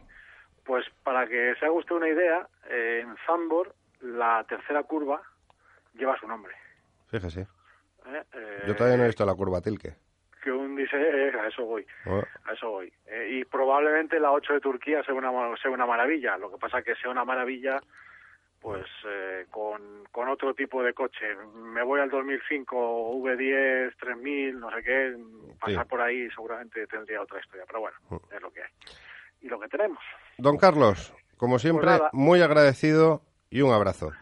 Pues para que se haga usted una idea, eh, en Zambor la tercera curva lleva su nombre. Fíjese, ¿eh? Eh, yo todavía no he visto la curva Tilke. Que un dice, eh, a eso voy, Oh, a eso voy. Y probablemente la 8 de Turquía sea una, sea una maravilla. Lo que pasa que sea una maravilla pues eh, con, con otro tipo de coche. Me voy al 2005, V10, 3000, no sé qué, pasar Sí. por ahí seguramente tendría otra historia. Pero bueno, Mm. es lo que hay. Y lo que tenemos. Don Carlos, como siempre, Pues nada. muy agradecido y un abrazo.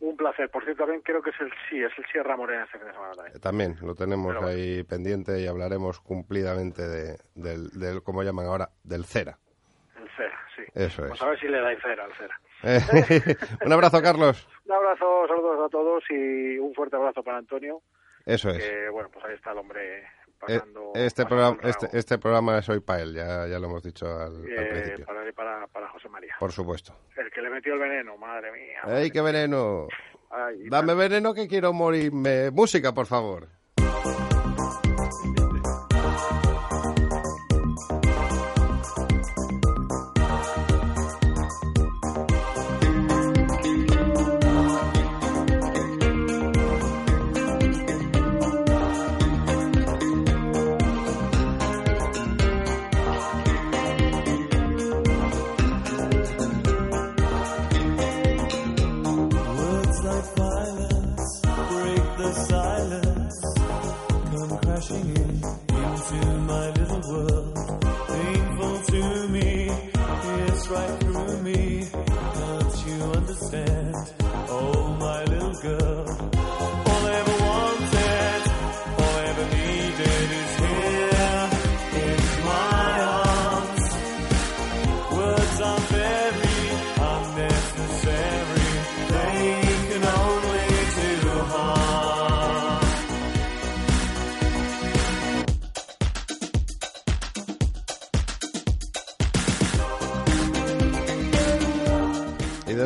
Un placer. Por cierto, también creo que es el sí, es el Sierra Morena este fin de semana también. Eh, También lo tenemos Pero bueno. ahí pendiente y hablaremos cumplidamente de, del, del, como llaman ahora, del cera. El Cera, sí. Eso Pues es. a ver si le dais cera al Cera. Eh, un abrazo, Carlos. Un abrazo, saludos a todos y un fuerte abrazo para Antonio. Eso es. Que bueno, pues ahí está el hombre Eh, pasando. Este programa, este, este programa es hoy para él, ya, ya lo hemos dicho al, al Eh, principio. para, para, para José María. Por supuesto. El que le metió el veneno, madre mía. ¡Ey, qué veneno! Ay, Dame veneno que quiero morirme. Música, por favor.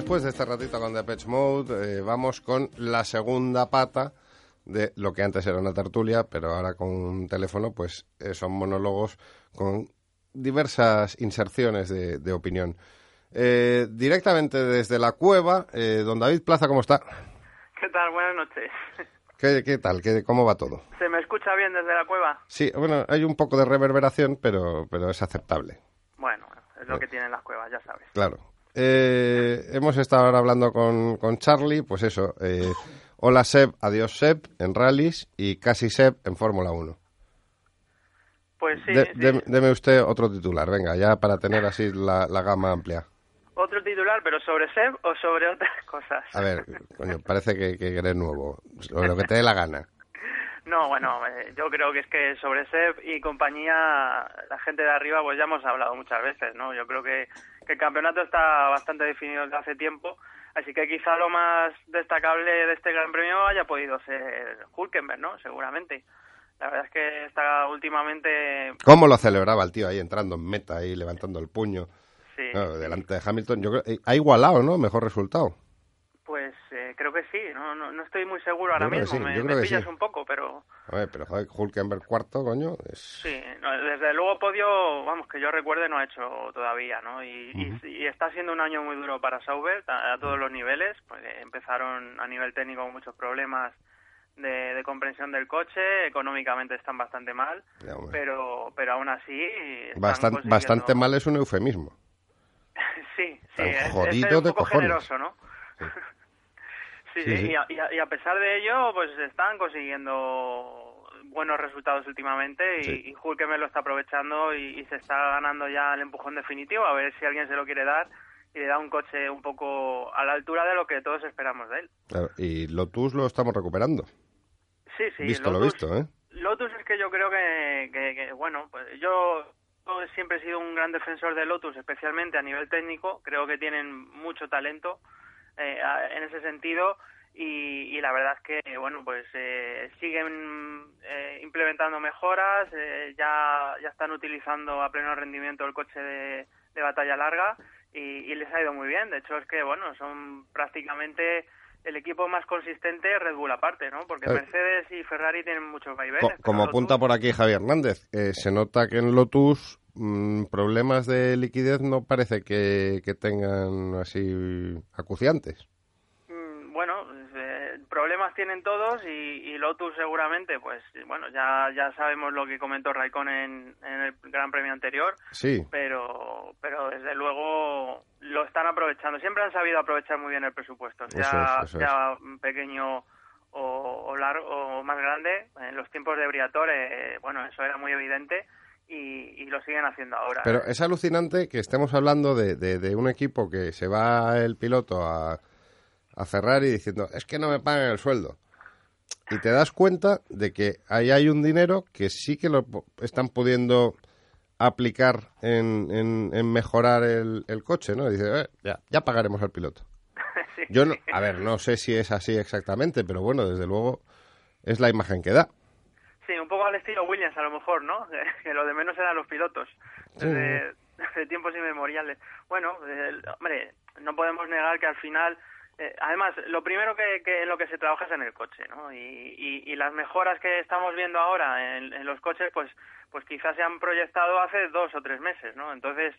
Después de este ratito con Depeche Mode, eh, vamos con la segunda pata de lo que antes era una tertulia, pero ahora con un teléfono, pues eh, son monólogos con diversas inserciones de, de opinión. Eh, directamente desde la cueva, eh, don David Plaza, ¿cómo está? ¿Qué tal? Buenas noches. ¿Qué, qué tal? ¿Qué, ¿Cómo va todo? ¿Se me escucha bien desde la cueva? Sí, bueno, hay un poco de reverberación, pero, pero es aceptable. Bueno, es lo que tienen las cuevas, ya sabes. Claro. Eh, hemos estado ahora hablando con, con Charlie, pues eso. eh, hola Seb, adiós Seb en rallies y casi Seb en Fórmula 1. Pues sí, De- sí. dem- deme usted otro titular, venga, ya para tener así la, la gama amplia. Otro titular, pero sobre Seb o sobre otras cosas. A ver, coño, parece que, que eres nuevo, lo que te dé la gana. No, bueno, eh, yo creo que es que sobre Seb y compañía, la gente de arriba, pues ya hemos hablado muchas veces, ¿no? Yo creo que, que el campeonato está bastante definido desde hace tiempo, así que quizá lo más destacable de este Gran Premio haya podido ser Hulkenberg, ¿no? Seguramente. La verdad es que está últimamente ¿Cómo lo celebraba el tío ahí entrando en meta y levantando el puño? Sí. Delante de Hamilton, yo creo, eh, ha igualado, ¿no? Mejor resultado. Pues eh, creo que sí, no, no, no estoy muy seguro ahora mismo, sí, me, me pillas sí. un poco, pero A ver, pero joder, Hulkenberg cuarto, coño, es... sí, no, desde luego podio, vamos, que yo recuerde no ha hecho todavía, ¿no? Y, y- y está siendo un año muy duro para Sauber a, a todos los niveles, porque empezaron a nivel técnico muchos problemas de, de comprensión del coche, económicamente están bastante mal, Ya, pero pero aún así Bastan- consiguiendo- bastante mal es un eufemismo. Sí, sí, es, es un de poco cojones. generoso, ¿no? Sí, Sí, sí. Y, a, y a- y a pesar de ello, pues están consiguiendo buenos resultados últimamente y, Sí. y Hulkenberg lo está aprovechando y, y se está ganando ya el empujón definitivo, a ver si alguien se lo quiere dar y le da un coche un poco a la altura de lo que todos esperamos de él. Claro, y Lotus lo estamos recuperando. Sí, sí, visto lo Lotus- visto, ¿eh? Lotus es que yo creo que, que- que, bueno, pues yo siempre he sido un gran defensor de Lotus, especialmente a nivel técnico. Creo que tienen mucho talento eh, en ese sentido y, y la verdad es que, bueno, pues eh, siguen eh, implementando mejoras, eh, ya, ya están utilizando a pleno rendimiento el coche de, de batalla larga y, y les ha ido muy bien. De hecho, es que, bueno, son prácticamente el equipo más consistente Red Bull aparte, ¿no? Porque. Mercedes y Ferrari tienen muchos vaivenes. Co- como Lotus- apunta por aquí Javier Hernández, eh, se nota que en Lotus mm, problemas de liquidez no parece que, que tengan así acuciantes. Mm, Bueno, eh, problemas tienen todos y, y Lotus seguramente, pues bueno, ya ya sabemos lo que comentó Raikkonen en, en el Gran Premio anterior, Sí, pero pero desde luego lo están aprovechando. Siempre han sabido aprovechar muy bien el presupuesto, sea, Eso es, eso sea pequeño o, o largo o más grande. En los tiempos de Briatore, eh, bueno, eso era muy evidente y, y lo siguen haciendo ahora. pero es alucinante que estemos hablando de, de- de un equipo que se va el piloto a, a Ferrari diciendo, es que no me pagan el sueldo. Y te das cuenta de que ahí hay un dinero que sí que lo están pudiendo aplicar en, en- en mejorar el, el coche, ¿no? Dice, "Eh, ya, ya pagaremos al piloto. Sí, Yo, no, a ver, no sé si es así exactamente, pero bueno, desde luego es la imagen que da. Sí, un poco al estilo Williams a lo mejor, ¿no? Que lo de menos eran los pilotos, Sí. desde, desde tiempos inmemoriales. Bueno, eh, hombre, no podemos negar que al final, eh, además, lo primero que, que en lo que se trabaja es en el coche, ¿no? Y, y, y las mejoras que estamos viendo ahora en, en los coches, pues, pues quizás se han proyectado hace dos o tres meses, ¿no? Entonces,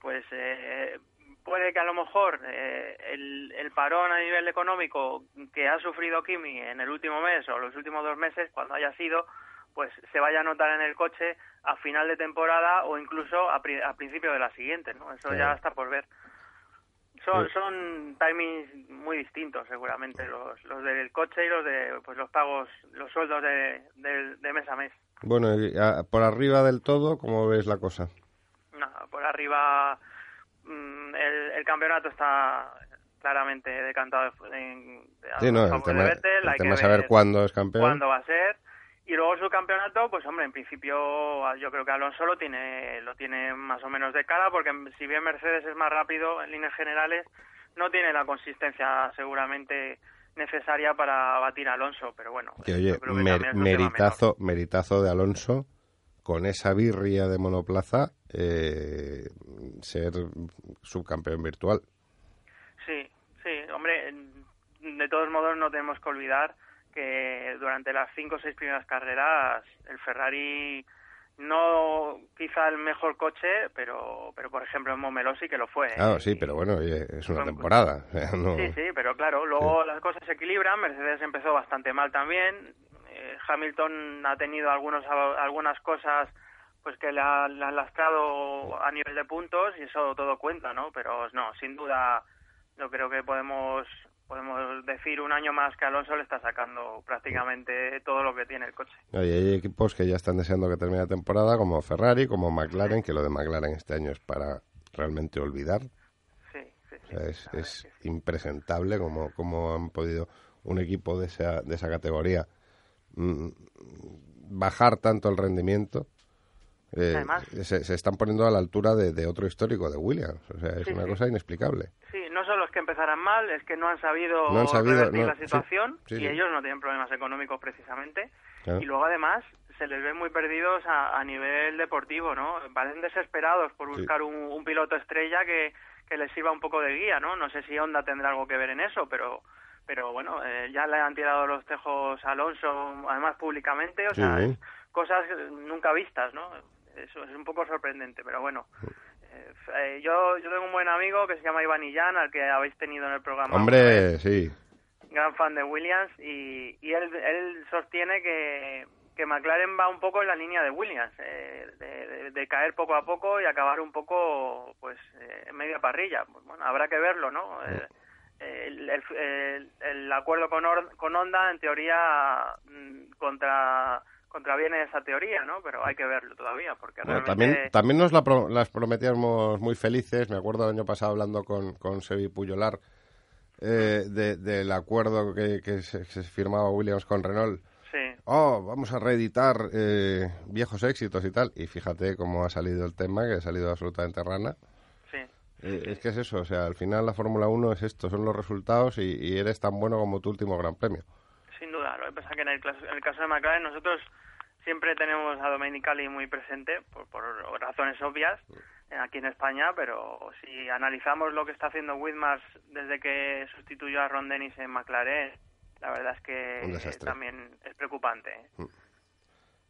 pues eh, puede que a lo mejor eh, el, el parón a nivel económico que ha sufrido Kimi en el último mes o los últimos dos meses, cuando haya sido, pues se vaya a notar en el coche a final de temporada o incluso a, pri- a principio de la siguiente, ¿no? Eso ya está por ver. Son, Sí. son timings muy distintos seguramente los, los del coche y los de pues los pagos, los sueldos de, de, de mes a mes. Bueno, y a- por arriba del todo, ¿cómo ves la cosa? No, por arriba mm, el, el campeonato está claramente decantado en, a Sí, no, el de tema, tema es saber cuándo es campeón. cuándo va a ser y luego su campeonato pues hombre en principio yo creo que Alonso lo tiene lo tiene más o menos de cara porque si bien Mercedes es más rápido en líneas generales no tiene la consistencia seguramente necesaria para batir a Alonso pero bueno Que yo oye, creo que mer- meritazo, meritazo de Alonso con esa birria de monoplaza eh, ser subcampeón virtual. Sí, de todos modos no tenemos que olvidar que durante las cinco o seis primeras carreras el Ferrari no quizá el mejor coche, pero pero por ejemplo en sí que lo fue. ¿eh? Claro, sí, pero bueno, oye, es una temporada. no- Sí, sí, pero claro, luego las cosas se equilibran. Mercedes empezó bastante mal también. Eh, Hamilton ha tenido algunos algunas cosas pues que le, ha- le han lastrado a nivel de puntos y eso todo cuenta, ¿no? Pero no, sin duda, yo creo que podemos podemos decir un año más que Alonso le está sacando prácticamente todo lo que tiene el coche. Oye, hay equipos que ya están deseando que termine la temporada, como Ferrari, como McLaren, que lo de McLaren este año es para realmente olvidar. Sí, O sea, es, es impresentable como, como han podido un equipo de esa, de esa categoría mm, bajar tanto el rendimiento. Eh, Además- se, se están poniendo a la altura de, de otro histórico, de Williams. O sea, es Sí, una sí. cosa inexplicable. Sí, no solo es que empezaran mal, es que no han sabido, No han sabido, revertir no, la situación sí, y sí. ellos no tienen problemas económicos precisamente. Claro. Y luego además se les ve muy perdidos a, a nivel deportivo, ¿no? Parecen desesperados por buscar un, un piloto estrella que, que les sirva un poco de guía, ¿no? No sé si Honda tendrá algo que ver en eso, pero pero bueno, eh, ya le han tirado los tejos a Alonso, además públicamente, o sea, cosas nunca vistas, ¿no? Eso es un poco sorprendente, pero bueno. Eh, yo, yo tengo un buen amigo que se llama Iván Illán, al que habéis tenido en el programa. Hombre, sí. gran fan de Williams, y, y él, él sostiene que, que McLaren va un poco en la línea de Williams, eh, de, de- de caer poco a poco y acabar un poco pues eh, en media parrilla. Pues, bueno, habrá que verlo, ¿no? Eh, el, el, el- el acuerdo con, Or- con Honda, en teoría, mm, contra contraviene esa teoría, ¿no? Pero hay que verlo todavía, porque Bueno, realmente... también, también nos la pro- las prometíamos muy felices. Me acuerdo el año pasado hablando con, con Sebi Puyolar eh, de- del acuerdo que, que se, que se firmaba Williams con Renault. Sí. Oh, vamos a reeditar eh, viejos éxitos y tal. Y fíjate cómo ha salido el tema, que ha salido absolutamente rana. Sí. Eh, es que es eso, o sea, al final la Fórmula 1 es esto, son los resultados y, y eres tan bueno como tu último Gran Premio. Sin duda, lo que pasa que en el, en el caso de McLaren nosotros siempre tenemos a Domenicali muy presente por, por razones obvias eh, aquí en España, pero si analizamos lo que está haciendo Whitmars desde que sustituyó a Ron Dennis en McLaren, la verdad es que también es preocupante. ¿eh?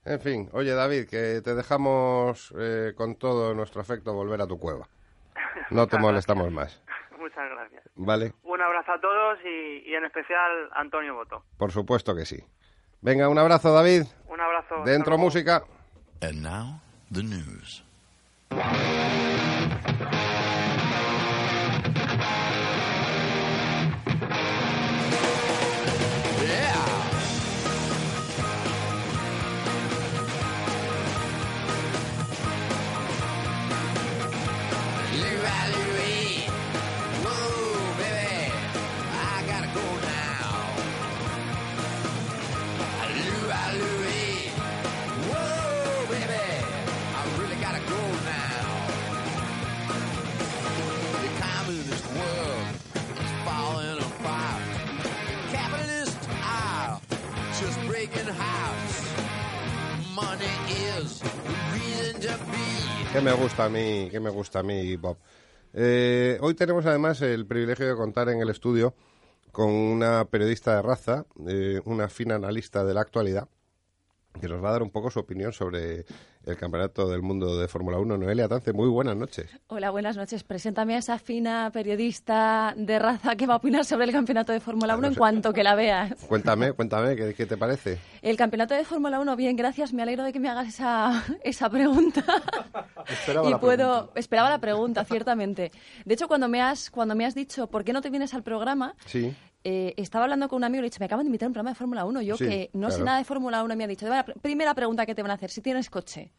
En fin, oye David, que te dejamos eh, con todo nuestro afecto volver a tu cueva. No te molestamos más, Muchas gracias. ¿vale? Un abrazo a todos y, y en especial a Antonio Boto. Por supuesto que sí. Venga, un abrazo David. Un abrazo. Dentro música. And now, the news. Que me gusta a mí, que me gusta a mí, Bob. Eh, hoy tenemos además el privilegio de contar en el estudio con una periodista de raza, eh, una fina analista de la actualidad, que nos va a dar un poco su opinión sobre el Campeonato del Mundo de Fórmula 1. Noelia Tance, muy buenas noches. Hola, buenas noches. Preséntame a esa fina periodista de raza que va a opinar sobre el campeonato de Fórmula 1 en cuanto que la veas. Cuéntame, cuéntame, ¿qué, qué te parece? El campeonato de Fórmula 1, bien, gracias. Me alegro de que me hagas esa, esa pregunta. Esperaba y la puedo, pregunta. esperaba la pregunta, ciertamente. De hecho, cuando me has, cuando me has dicho por qué no te vienes al programa, Sí. Eh, estaba hablando con un amigo y le he dicho, me acaban de invitar a un programa de Fórmula 1. Yo Sí, que no sé nada de Fórmula 1 me ha dicho, "Vale, pr- primera pregunta que te van a hacer, si tienes coche.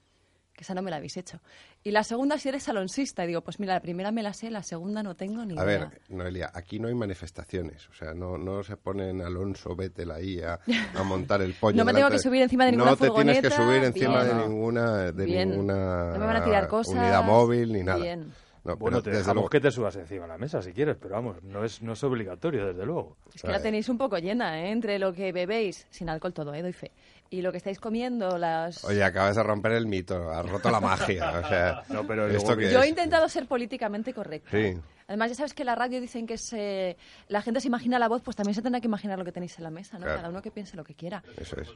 Que esa no me la habéis hecho. Y la segunda, si eres alonsista. Y digo, pues mira, la primera me la sé, la segunda no tengo ni A idea. ver, Noelia, aquí no hay manifestaciones, o sea, no, no se ponen Alonso, Vettel ahí a, a montar el pollo. No me tengo que subir encima de ninguna No te tienes que subir encima bien. de ninguna, de Bien. ninguna No me van a tirar cosas, unidad móvil ni nada. bien. No, Bueno, pero te dejamos luego- que te subas encima de la mesa si quieres, pero vamos, no es, no es obligatorio, desde luego. Es que la tenéis un poco llena, ¿eh? Entre lo que bebéis, sin alcohol todo, ¿eh? Doy fe. Y lo que estáis comiendo, las... Oye, acabas de romper el mito, has roto la magia, o sea... No, pero ¿esto luego qué Yo he intentado ser políticamente correcta. Sí. Además, ya sabes que la radio dicen que se, la gente se imagina la voz, pues también se tendrá que imaginar lo que tenéis en la mesa, ¿no? Claro. Cada uno que piense lo que quiera. Eso es.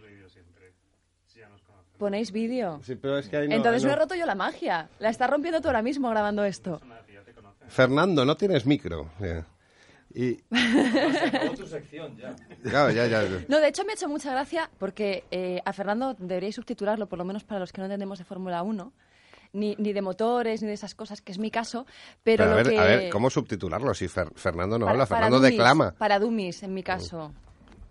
¿Ponéis vídeo? Sí, pero es que ahí no- Entonces ahí no no- he roto yo la magia. La está rompiendo tú ahora mismo grabando esto. Fernando, no tienes micro. Y, tu sección ya. claro, ya, ya. No, de hecho me ha hecho mucha gracia porque eh, a Fernando deberíais subtitularlo, por lo menos para los que no entendemos de Fórmula 1, ni, ni de motores, ni de esas cosas, que es mi caso, pero, Pero a, lo ver, que... a ver, ¿cómo subtitularlo? Si Fer- Fernando no para- habla, para Fernando dummies, declama. Para dummies, en mi caso.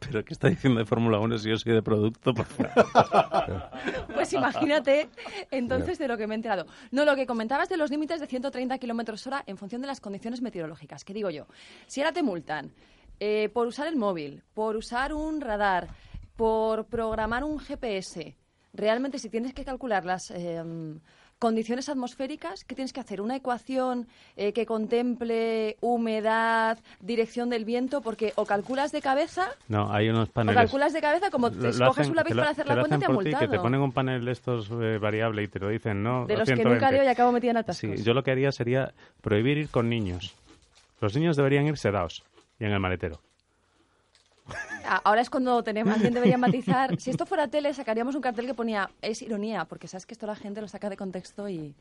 ¿Pero qué está diciendo de Fórmula 1 si yo soy de producto? Por favor. Pues imagínate entonces de lo que me he enterado. No, lo que comentabas de los límites de 130 kilómetros hora en función de las condiciones meteorológicas. Que digo yo, si ahora te multan eh, por usar el móvil, por usar un radar, por programar un GPS, realmente si tienes que calcular las eh, condiciones atmosféricas, ¿qué tienes que hacer? ¿Una ecuación eh, que contemple humedad, dirección del viento? Porque o calculas de cabeza No, hay unos o paneles. calculas de cabeza como te lo coges hacen- un lápiz para hacer la cuenta y te multado. que te ponen un panel de estos eh, variable y te lo dicen, ¿no? De los que 120. nunca leo y acabo metida en atascos. Sí, yo lo que haría sería prohibir ir con niños. Los niños deberían ir sedados y en el maletero. Ah, Ahora es cuando tenemos, alguien debería matizar. Si esto fuera tele, sacaríamos un cartel que ponía es ironía, porque sabes que esto la gente lo saca de contexto y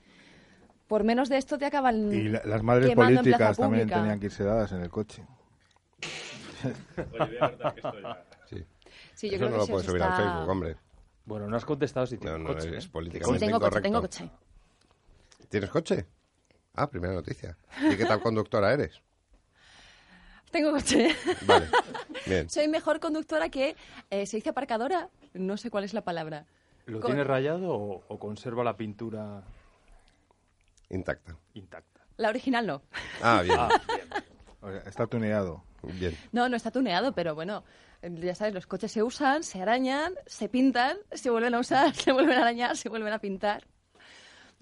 por menos de esto te acaban Y la- las madres políticas también pública. tenían que irse dadas en el coche. Sí. Sí, yo Eso creo no que lo puedes subir al está- Facebook, hombre. Bueno, no has contestado si No, tienes no, coche. es ¿eh? políticamente Sí, tengo coche, tengo coche. ¿Tienes coche? Ah, primera noticia. ¿Y qué tal conductora eres? Tengo coche. Vale, bien. Soy mejor conductora que eh, se dice aparcadora. No sé cuál es la palabra. ¿Lo Con- tienes rayado o, o conserva la pintura Intacta. intacta? La original no. Ah, bien. Ah, bien. O sea, está tuneado. Bien. No, no está tuneado, pero bueno, ya sabes, los coches se usan, se arañan, se pintan, se vuelven a usar, se vuelven a arañar, se vuelven a pintar.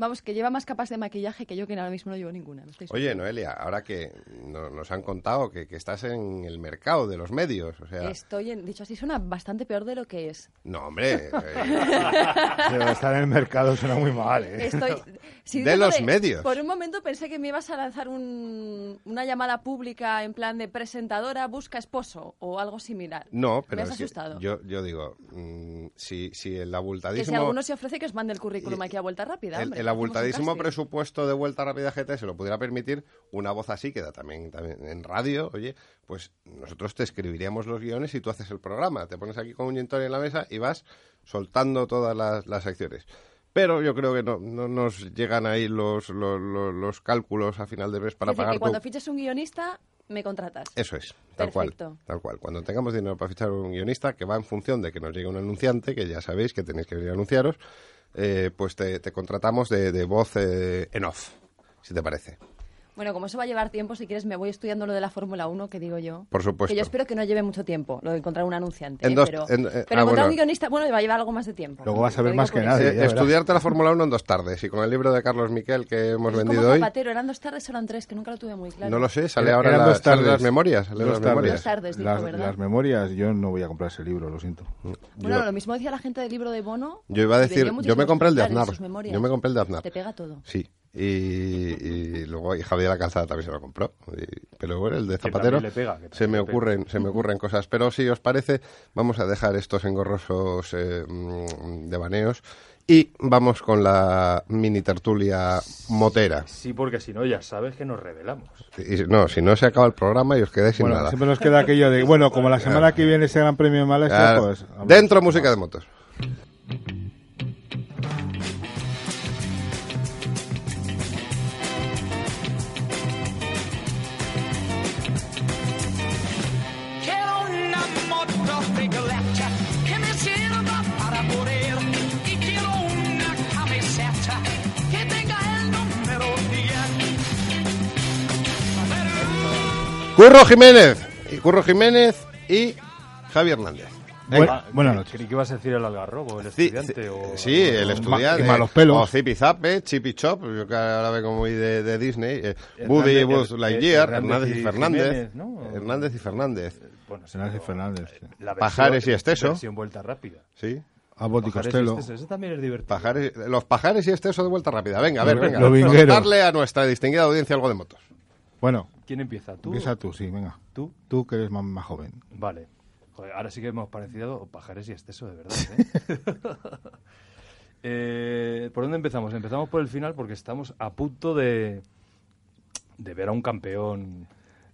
Vamos, que lleva más capas de maquillaje que yo, que ahora mismo no llevo ninguna. me Oye, Noelia, ahora que no- nos han contado que, que estás en el mercado de los medios, o sea... Estoy, en, dicho así, suena bastante peor de lo que es. No, hombre. eh, estar en el mercado suena muy mal, ¿eh? Estoy, si De los medios. Por un momento pensé que me ibas a lanzar un- una llamada pública en plan de presentadora busca esposo o algo similar. no, pero Me has asustado. yo, yo digo, mm, si, si el que si alguno se ofrece que os mande el currículum aquí a vuelta rápida. el, hombre, el abultadísimo presupuesto de Vuelta Rápida GT se lo pudiera permitir una voz así, que da también, también en radio, oye, pues nosotros te escribiríamos los guiones y tú haces el programa. Te pones aquí con un gin tonic en la mesa y vas soltando todas las, las secciones. Pero yo creo que no, no nos llegan ahí los, los, los- los cálculos a final de mes para Es decir, pagar que cuando tu- fiches un guionista, me contratas. Eso es, tal cual, tal cual. Cuando tengamos dinero para fichar un guionista, que va en función de que nos llegue un anunciante, que ya sabéis que tenéis que venir a anunciaros, eh, pues te, contratamos de, de voz eh, en off, si te parece. Bueno, como eso va a llevar tiempo, si quieres me voy estudiando lo de la Fórmula 1, que digo yo. Por supuesto. Que yo espero que no lleve mucho tiempo, lo de encontrar un anunciante. En dos- pero en- eh, pero ah, encontrar bueno. un guionista, bueno, va a llevar algo más de tiempo. Luego vas a ver más que nadie. Eh, estudiarte la Fórmula 1 en dos tardes y con el libro de Carlos Miquel que hemos Es vendido como hoy, Zapatero, eran dos tardes o eran tres, que nunca lo tuve muy claro. no lo sé, sale ahora eran la- dos tardes. las memorias. salen Dos las tardes. memorias. Dos tardes, dijo, las, ¿verdad? las memorias, yo no voy a comprar ese libro, lo siento. Bueno, Yo- lo mismo decía la gente del libro de Bono. Yo iba a decir, yo me compré el de Aznar. Yo me compré el de Aznar. Te pega todo. Sí. Y, y luego y Javier la Calzada también se lo compró. Y- pero bueno, el de Zapatero pega, se me ocurren se me ocurren cosas. Pero si os parece, vamos a dejar estos engorrosos eh, mm, devaneos y vamos con la mini tertulia motera. Sí, porque si no, ya sabes que nos revelamos. Y, no, si no se acaba el programa y os quedáis sin bueno, nada. siempre nos queda aquello de, bueno, como la semana que viene ese gran premio de Malasia, pues... Dentro música de motos. Curro Jiménez. Y Curro Jiménez y Javi Hernández. Venga. Ah, buenas noches. Creí que ibas a decir el algarrobo, el Sí, estudiante. sí, o, sí, el o- estudiante. y malos pelos. O Zipi Zape, Chippy Chop, yo que ahora vengo muy de, de Disney. eh, Hernández- Woody Buzz Lightyear, Hernández Hernández y Fernández. Jiménez, ¿no? Hernández y Fernández. Bueno, sí, Fernández y Fernández, sí. la versión- Pajares y Esteso. versión vuelta rápida. Sí. Abbott y Pajares y Costello. Esteso, Ese también es divertido. Pajares, los pajares y este eso de vuelta rápida. Venga, a ver, Lo- venga. lo vinguero. Darle a nuestra distinguida audiencia algo de motos. Bueno. ¿Quién empieza? ¿Tú? Empieza tú, sí, venga. ¿Tú? Tú que eres más, más joven. Vale. Joder, ahora sí que hemos parecido pajares y exceso, de verdad. ¿eh? Eh, ¿Por dónde empezamos? Empezamos por el final porque estamos a punto de, de ver a un campeón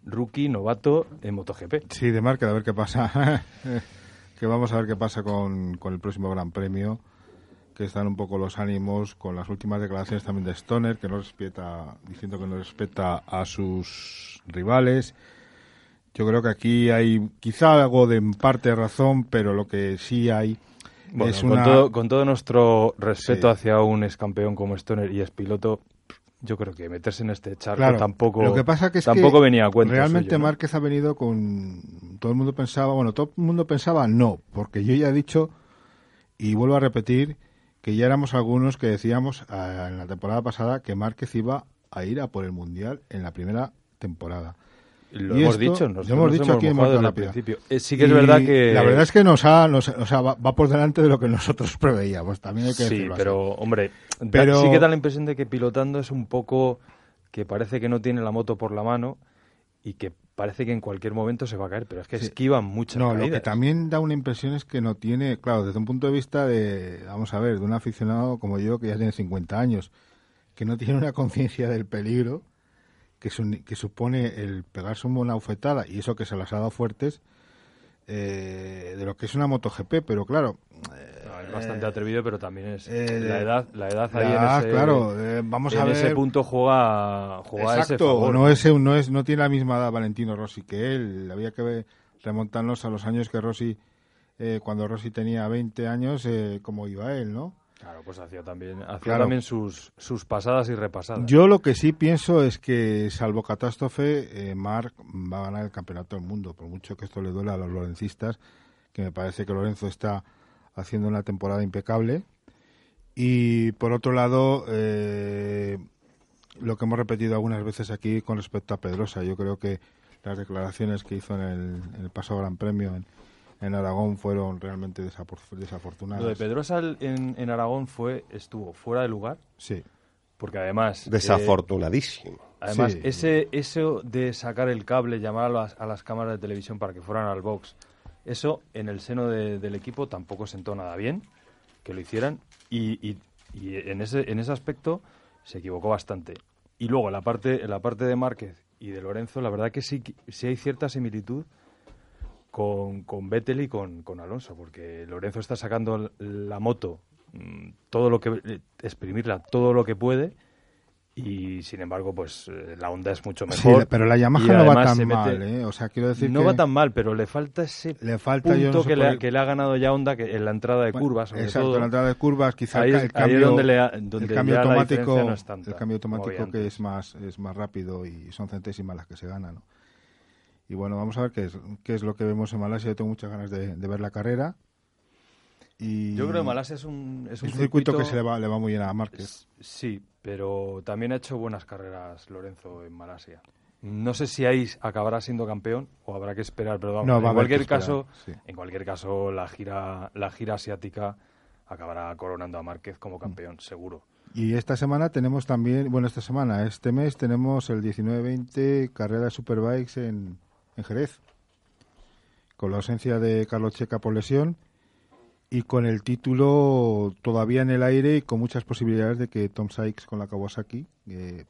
rookie, novato en MotoGP. Sí, de marca, a ver qué pasa. que vamos a ver qué pasa con, con el próximo Gran Premio. Que están un poco los ánimos con las últimas declaraciones también de Stoner, que no respeta, diciendo que no respeta a sus rivales. Yo creo que aquí hay quizá algo de en parte razón, pero lo que sí hay Bueno, es con, una... todo, con todo nuestro respeto Sí. hacia un ex campeón como Stoner y es piloto, yo creo que meterse en este charco Claro, tampoco, lo que pasa que es tampoco que venía a cuento. Realmente suyo, ¿no? Márquez ha venido con todo el mundo pensaba, bueno, todo el mundo pensaba no, porque yo ya he dicho y vuelvo a repetir que ya éramos algunos que decíamos ah, en la temporada pasada que Márquez iba a ir a por el mundial en la primera temporada. Lo Y hemos esto- dicho, lo nosotros hemos nos dicho hemos aquí en el principio. Eh, sí que es verdad que- la verdad es que nos ha, nos- o sea, va, va por delante de lo que nosotros preveíamos, también hay que Sí, así. pero hombre, da- Pero- sí que da la impresión de que pilotando es un poco que parece que no tiene la moto por la mano y que parece que en cualquier momento se va a caer, pero es que Sí. esquivan muchas No, lo que también da una impresión es que no tiene, claro, desde un punto de vista de, vamos a ver, de un aficionado como yo que ya tiene 50 años, que no tiene una conciencia del peligro que, su- que supone el pegarse una bofetada y eso que se las ha dado fuertes eh, de lo que es una MotoGP, pero claro, No, es bastante atrevido, pero también es eh, la edad, la edad la ahí edad, en ese, claro, eh, vamos en a ese ver- punto juega, juega ese Exacto, favor. no es no es no tiene la misma edad Valentino Rossi que él. Había que remontarnos a los años que Rossi eh, cuando Rossi tenía 20 años, eh, cómo iba él, ¿no? Claro, pues hacía también, hacía Claro. también sus, sus pasadas y repasadas. Yo lo que sí pienso es que, salvo catástrofe, eh, Marc va a ganar el campeonato del mundo, por mucho que esto le duela a los lorencistas, que me parece que Lorenzo está haciendo una temporada impecable. Y por otro lado, eh, lo que hemos repetido algunas veces aquí con respecto a Pedrosa, yo creo que las declaraciones que hizo en el, en el pasado Gran Premio en, en Aragón fueron realmente desafortunadas. Lo de Pedrosa en, en Aragón fue estuvo fuera de lugar. Sí. Porque además... eh, Desafortunadísimo. además, Sí. ese eso de sacar el cable, llamar a las, a las cámaras de televisión para que fueran al box, eso en el seno de- del equipo tampoco sentó nada bien que lo hicieran y, y- y en, ese, en ese aspecto se equivocó bastante. Y luego en la parte, en la parte de Márquez y de Lorenzo, la verdad que sí, sí hay cierta similitud con, con Vettel y con, con Alonso, porque Lorenzo está sacando la moto, mm, todo lo que eh, exprimirla todo lo que puede y sin embargo pues eh, la Honda es mucho Sí, mejor. pero la Yamaha no va tan mete- mal, ¿eh? O sea, quiero decir no que- va tan mal, pero le falta ese Le falta, yo punto no que, le, el- que le ha ganado ya Honda que en la entrada de Bueno, curvas, sobre exacto, todo. la entrada de curvas, quizá ahí, el, cambio, donde, le ha- donde el cambio automático, diferencia no es tanta, el cambio automático que es más es más rápido y son centésimas las que se ganan, ¿no? Y bueno, vamos a ver qué es, qué es lo que vemos en Malasia. Yo tengo muchas ganas de, de ver la carrera. Y Yo creo que Malasia es un, es un circuito, que se le va, le va muy bien a Márquez. Sí, pero también ha hecho buenas carreras Lorenzo en Malasia. No sé si ahí acabará siendo campeón o habrá que esperar, pero vamos, No, va en cualquier esperar, caso, sí. en cualquier caso la gira la gira asiática acabará coronando a Márquez como campeón, seguro. Y esta semana tenemos también, bueno, esta semana, este mes tenemos el 19-20 carrera de Superbikes en, en Jerez, con la ausencia de Carlos Checa por lesión y con el título todavía en el aire y con muchas posibilidades de que Tom Sykes con la Kawasaki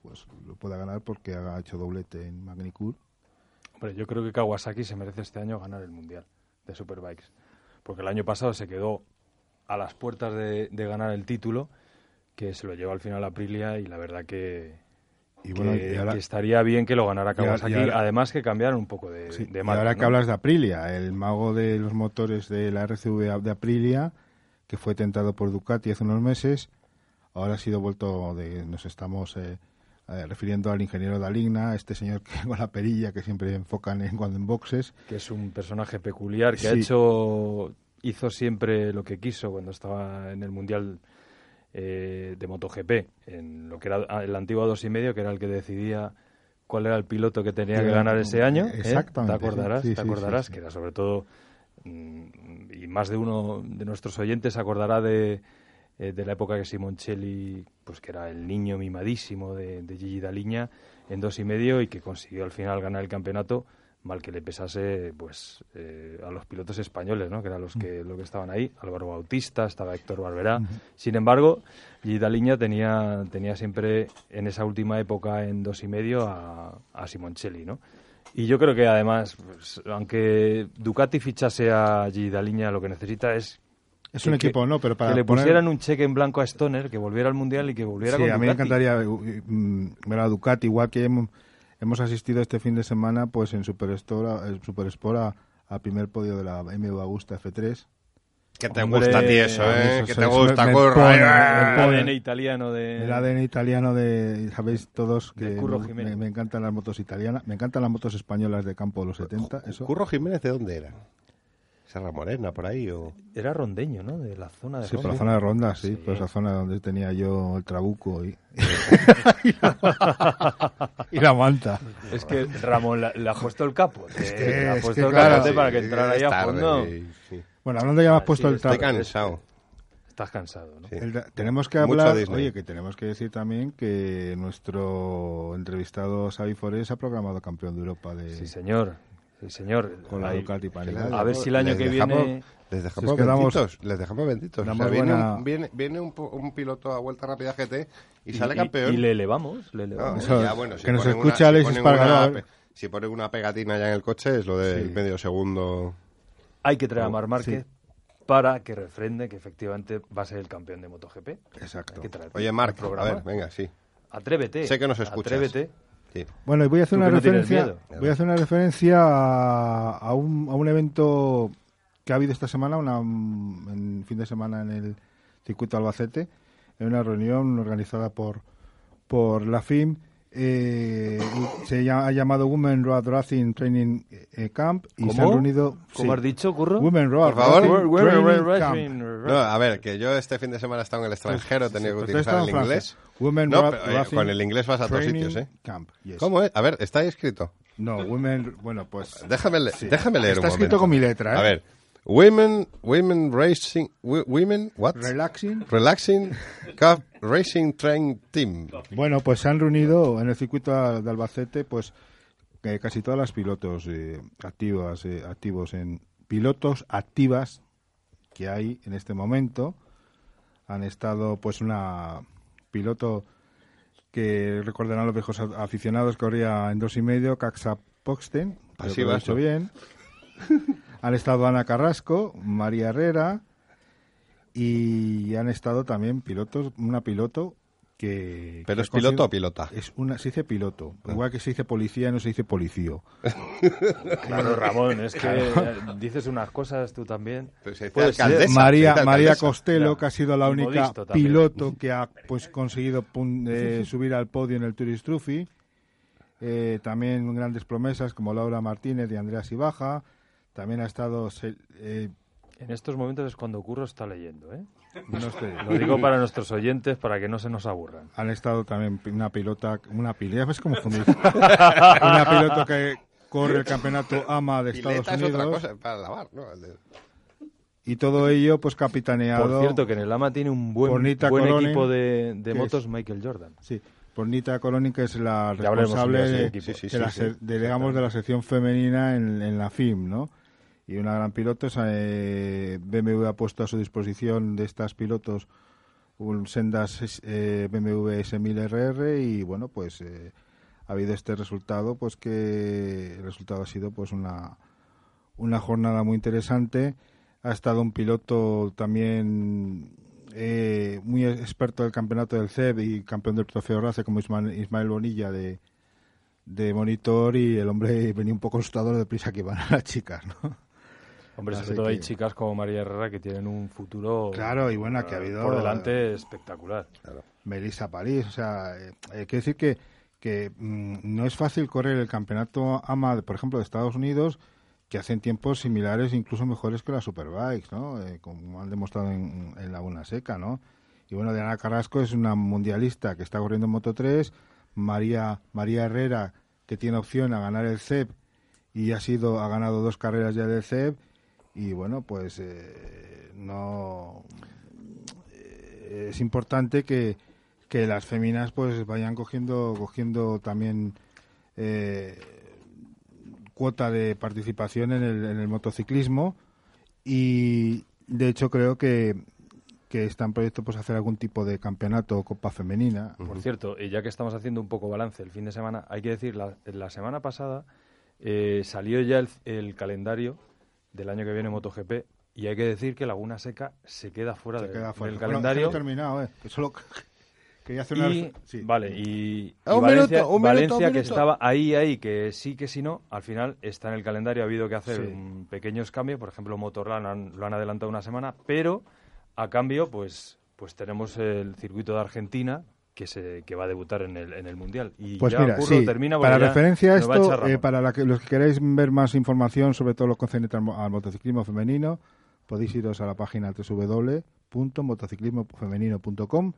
pues lo pueda ganar porque ha hecho doblete en Magnicur. Hombre, yo creo que Kawasaki se merece este año ganar el Mundial de Superbikes. Porque el año pasado se quedó a las puertas de, de ganar el título, que se lo llevó al final a Aprilia y la verdad que, Y bueno, que- y ahora- que estaría bien que lo ganara Kawasaki. y ahora- Además que cambiaron un poco de, Sí, de y ahora que hablas de Aprilia, el mago de los motores de la RCV de Aprilia, que fue tentado por Ducati hace unos meses, ahora ha sido vuelto de, nos estamos eh, eh, refiriendo al ingeniero Daligna, este señor que con la perilla que siempre enfocan en cuando en boxes. que es un personaje peculiar que ha hecho hizo siempre lo que quiso cuando estaba en el mundial eh, de MotoGP en lo que era el antiguo dos y medio que era el que decidía cuál era el piloto que tenía que ganar ese año ¿eh? exactamente, te acordarás sí, sí, te acordarás sí, que era sobre todo mm, y más de uno de nuestros oyentes se acordará de eh, de la época que Simoncelli, pues que era el niño mimadísimo de, de Gigi Daliña, en dos y medio y que consiguió al final ganar el campeonato mal que le pesase pues eh, a los pilotos españoles, ¿no? que eran los que, los que estaban ahí, Álvaro Bautista, estaba Héctor Barberá. Sin embargo, Gita Liña tenía, tenía siempre en esa última época en dos y medio a, a Simoncelli, ¿no? Y yo creo que además, pues, aunque Ducati fichase a Gita Liña, lo que necesita es Es un equipo, ¿no? Pero para que le poner- pusieran un cheque en blanco a Stoner, que volviera al Mundial y que volviera Sí, con a mí me Ducati. encantaría eh, mm, ver a Ducati, igual que hemos, asistido este fin de semana pues en Superstore, en Supersport a- al primer podio de la BMW Agusta F3. Que te Hombre, gusta a ti eso, ¿eh? eso Que te eso gusta, me curra. pone- me El ADN italiano de... El ADN italiano de, sabéis todos que De Curro me, me encantan las motos italianas, me encantan las motos españolas de campo de los 70, eso. ¿Curro Jiménez de dónde era? ¿Serra Morena, por ahí? O... Era rondeño, ¿no? De la zona de Sí, por la zona de Ronda, sí, por esa zona donde tenía yo el trabuco y, y la manta. Es que Ramón le, ha puesto el capo. Es que- le ha es puesto que el claro, capote sí, para que entrara ahí a fondo. sí. Bueno, hablando ya me has puesto el es, Estoy trabuco. cansado. Estás cansado, ¿no? El tenemos que hablar, oye, que tenemos que decir también que nuestro entrevistado Xavi Forés ha proclamado campeón de Europa de Sí, señor. Sí, señor. con la Ducati. A ver si el año que dejamos- viene... Les Si dejamos es que damos- benditos, les dejamos benditos. O sea, damos viene, buena- un, viene, viene un, un piloto a vuelta rápida GT y, y- sale campeón. Y, le elevamos, le No, elevamos. Eso- ya, bueno, si que nos ponen escuche una- Alexis si Espargaró, una Si ponen una pegatina ya en el coche es lo del Sí. medio segundo. Hay que traer a Oh, Mar Márquez sí. para que refrende que efectivamente va a ser el campeón de MotoGP. Exacto. Hay que traer Oye, Marc, a programa. ver, venga, sí. Atrévete. Sé que nos escuchas. Atrévete. Sí. Bueno, y voy a hacer una no referencia, voy a hacer una referencia a, a un, a un evento que ha habido esta semana, una, en fin de semana en el circuito Albacete, en una reunión organizada por por la FIM. Eh, se llama- ha llamado Women Road Racing Training eh, Camp y se han ¿Cómo? reunido ¿Cómo has dicho, Curro? Women Road Por favor. Racing Women Training. Camp. No, a ver, que yo este fin de semana he estado en el extranjero, he tenido que Pues, pues, utilizar el está inglés. Francia. Women No, Road pero, eh, Racing con el inglés vas a todos sitios, ¿eh? Camp, yes. ¿Cómo es? A ver, está ahí escrito. No, Women, bueno, pues Déjame, le- Sí. déjame leer Está un escrito momento. con mi letra, ¿eh? A ver, Women, Women Racing, Women, what? relaxing. Relaxing Cup Racing Train Team. Bueno, pues se han reunido en el circuito de Albacete, pues eh, casi todas las pilotos eh, activas, eh, activos en pilotos activas que hay en este momento. Han estado, pues, una piloto que recordarán los viejos aficionados, corría en dos y medio, Caxa Poxten, Así ¿no? bien. han estado Ana Carrasco, María Herrera y han estado también pilotos, una piloto que... ¿Pero que es piloto o pilota? Es una, se dice piloto, Ah. igual que se dice policía, no se dice policío. Claro, Ramón, es que dices unas cosas tú también. María, María. Costello, que ha sido la única piloto que ha pues conseguido pun- eh, subir al podio en el Tourist Trophy. Eh, también grandes promesas como Laura Martínez y Andrea Sibaja. También ha estado... Eh, En estos momentos es cuando Curro está leyendo, ¿eh? no Lo digo para nuestros oyentes, para que no se nos aburran. Han estado también una pilota, una pilota, ¿ves cómo fundís? una pilota que corre el campeonato AMA de Estados Pileta es otra Unidos cosa para lavar, ¿no? Y todo ello pues capitaneado Por cierto, que en el AMA tiene un buen, buen equipo de, motos es- Michael Jordan. sí, por Nita Coloni que es la responsable de la de, digamos de la sección femenina en, en la FIM, ¿no? Y una gran piloto, eh, BMW ha puesto a su disposición de estas pilotos un sendas eh, BMW S1000RR y bueno, pues eh, ha habido este resultado, pues que el resultado ha sido pues una una jornada muy interesante. Ha estado un piloto también eh, muy experto del campeonato del CEB y campeón del trofeo RACE como Ismael, Bonilla de, de monitor y el hombre venía un poco asustado de prisa que iban las chicas, ¿no? Hombre, Así sobre todo hay chicas como María Herrera que tienen un futuro Claro, y bueno, que ha eh, habido- por delante espectacular. Melissa París, o sea, eh, hay que decir que, que mm, no es fácil correr el campeonato AMA, de, por ejemplo, de Estados Unidos, que hacen tiempos similares, incluso mejores que las Superbikes, ¿no? Eh, como han demostrado en, en Laguna Seca, ¿no? Y bueno, Diana Carrasco es una mundialista que está corriendo en Moto 3, María, María Herrera, que tiene opción a ganar el CEP y ha sido ha ganado dos carreras ya del CEP y bueno, pues eh, no eh, es importante que, que las féminas pues vayan cogiendo cogiendo también eh, cuota de participación en el, en el motociclismo y de hecho creo que que está en proyecto pues hacer algún tipo de campeonato o copa femenina. Por cierto, y ya que estamos haciendo un poco balance el fin de semana, hay que decir, la, la semana pasada eh, salió ya el, el calendario del año que viene MotoGP y hay que decir que Laguna Seca se queda fuera, Se de- queda fuera. del Bueno, calendario. terminado, eh, que solo quería hacer una Y, sí. Vale, y, Ah, y un Valencia, minuto, un minuto, Valencia un que minuto. estaba ahí, ahí, que sí, que sí, no, al final está en el calendario, ha habido que hacer Sí. pequeños cambios, por ejemplo, Motorland han- lo han adelantado una semana, pero a cambio, pues, pues tenemos el circuito de Argentina, que, se, que va a debutar en el, en el Mundial. Y Pues ya, mira, Curro, sí, termina para ya referencia a a esto, echar eh, para la que, los que queráis ver más información sobre todo lo concerniente al, al motociclismo femenino, podéis iros a la página www.motociclismofemenino.com,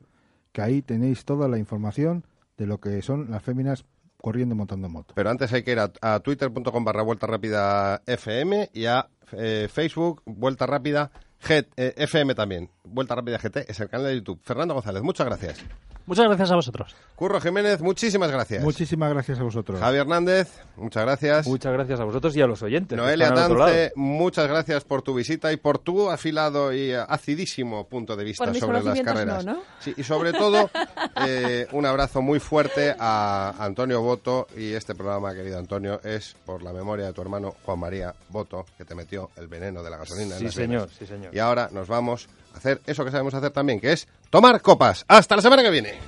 que ahí tenéis toda la información de lo que son las féminas corriendo y montando moto. Pero antes hay que ir a, a twitter.com barra vuelta rápida FM y a eh, Facebook vuelta rápida G- eh, FM también. Vuelta rápida GT es el canal de YouTube. Fernando González, muchas gracias. Muchas gracias a vosotros. Curro Jiménez, muchísimas gracias. Muchísimas gracias a vosotros. Javi Hernández, muchas gracias. Muchas gracias a vosotros y a los oyentes. Noelia lado. muchas gracias por tu visita y por tu afilado y acidísimo punto de vista sobre las carreras. no, ¿no? Sí, y sobre todo, eh, un abrazo muy fuerte a Antonio Boto y este programa, querido Antonio, es por la memoria de tu hermano Juan María Boto, que te metió el veneno de la gasolina en Sí, las señor, venas. sí, señor. Y ahora nos vamos a hacer eso que sabemos hacer también, que es tomar copas. Hasta la semana que viene.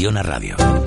Gestiona Radio.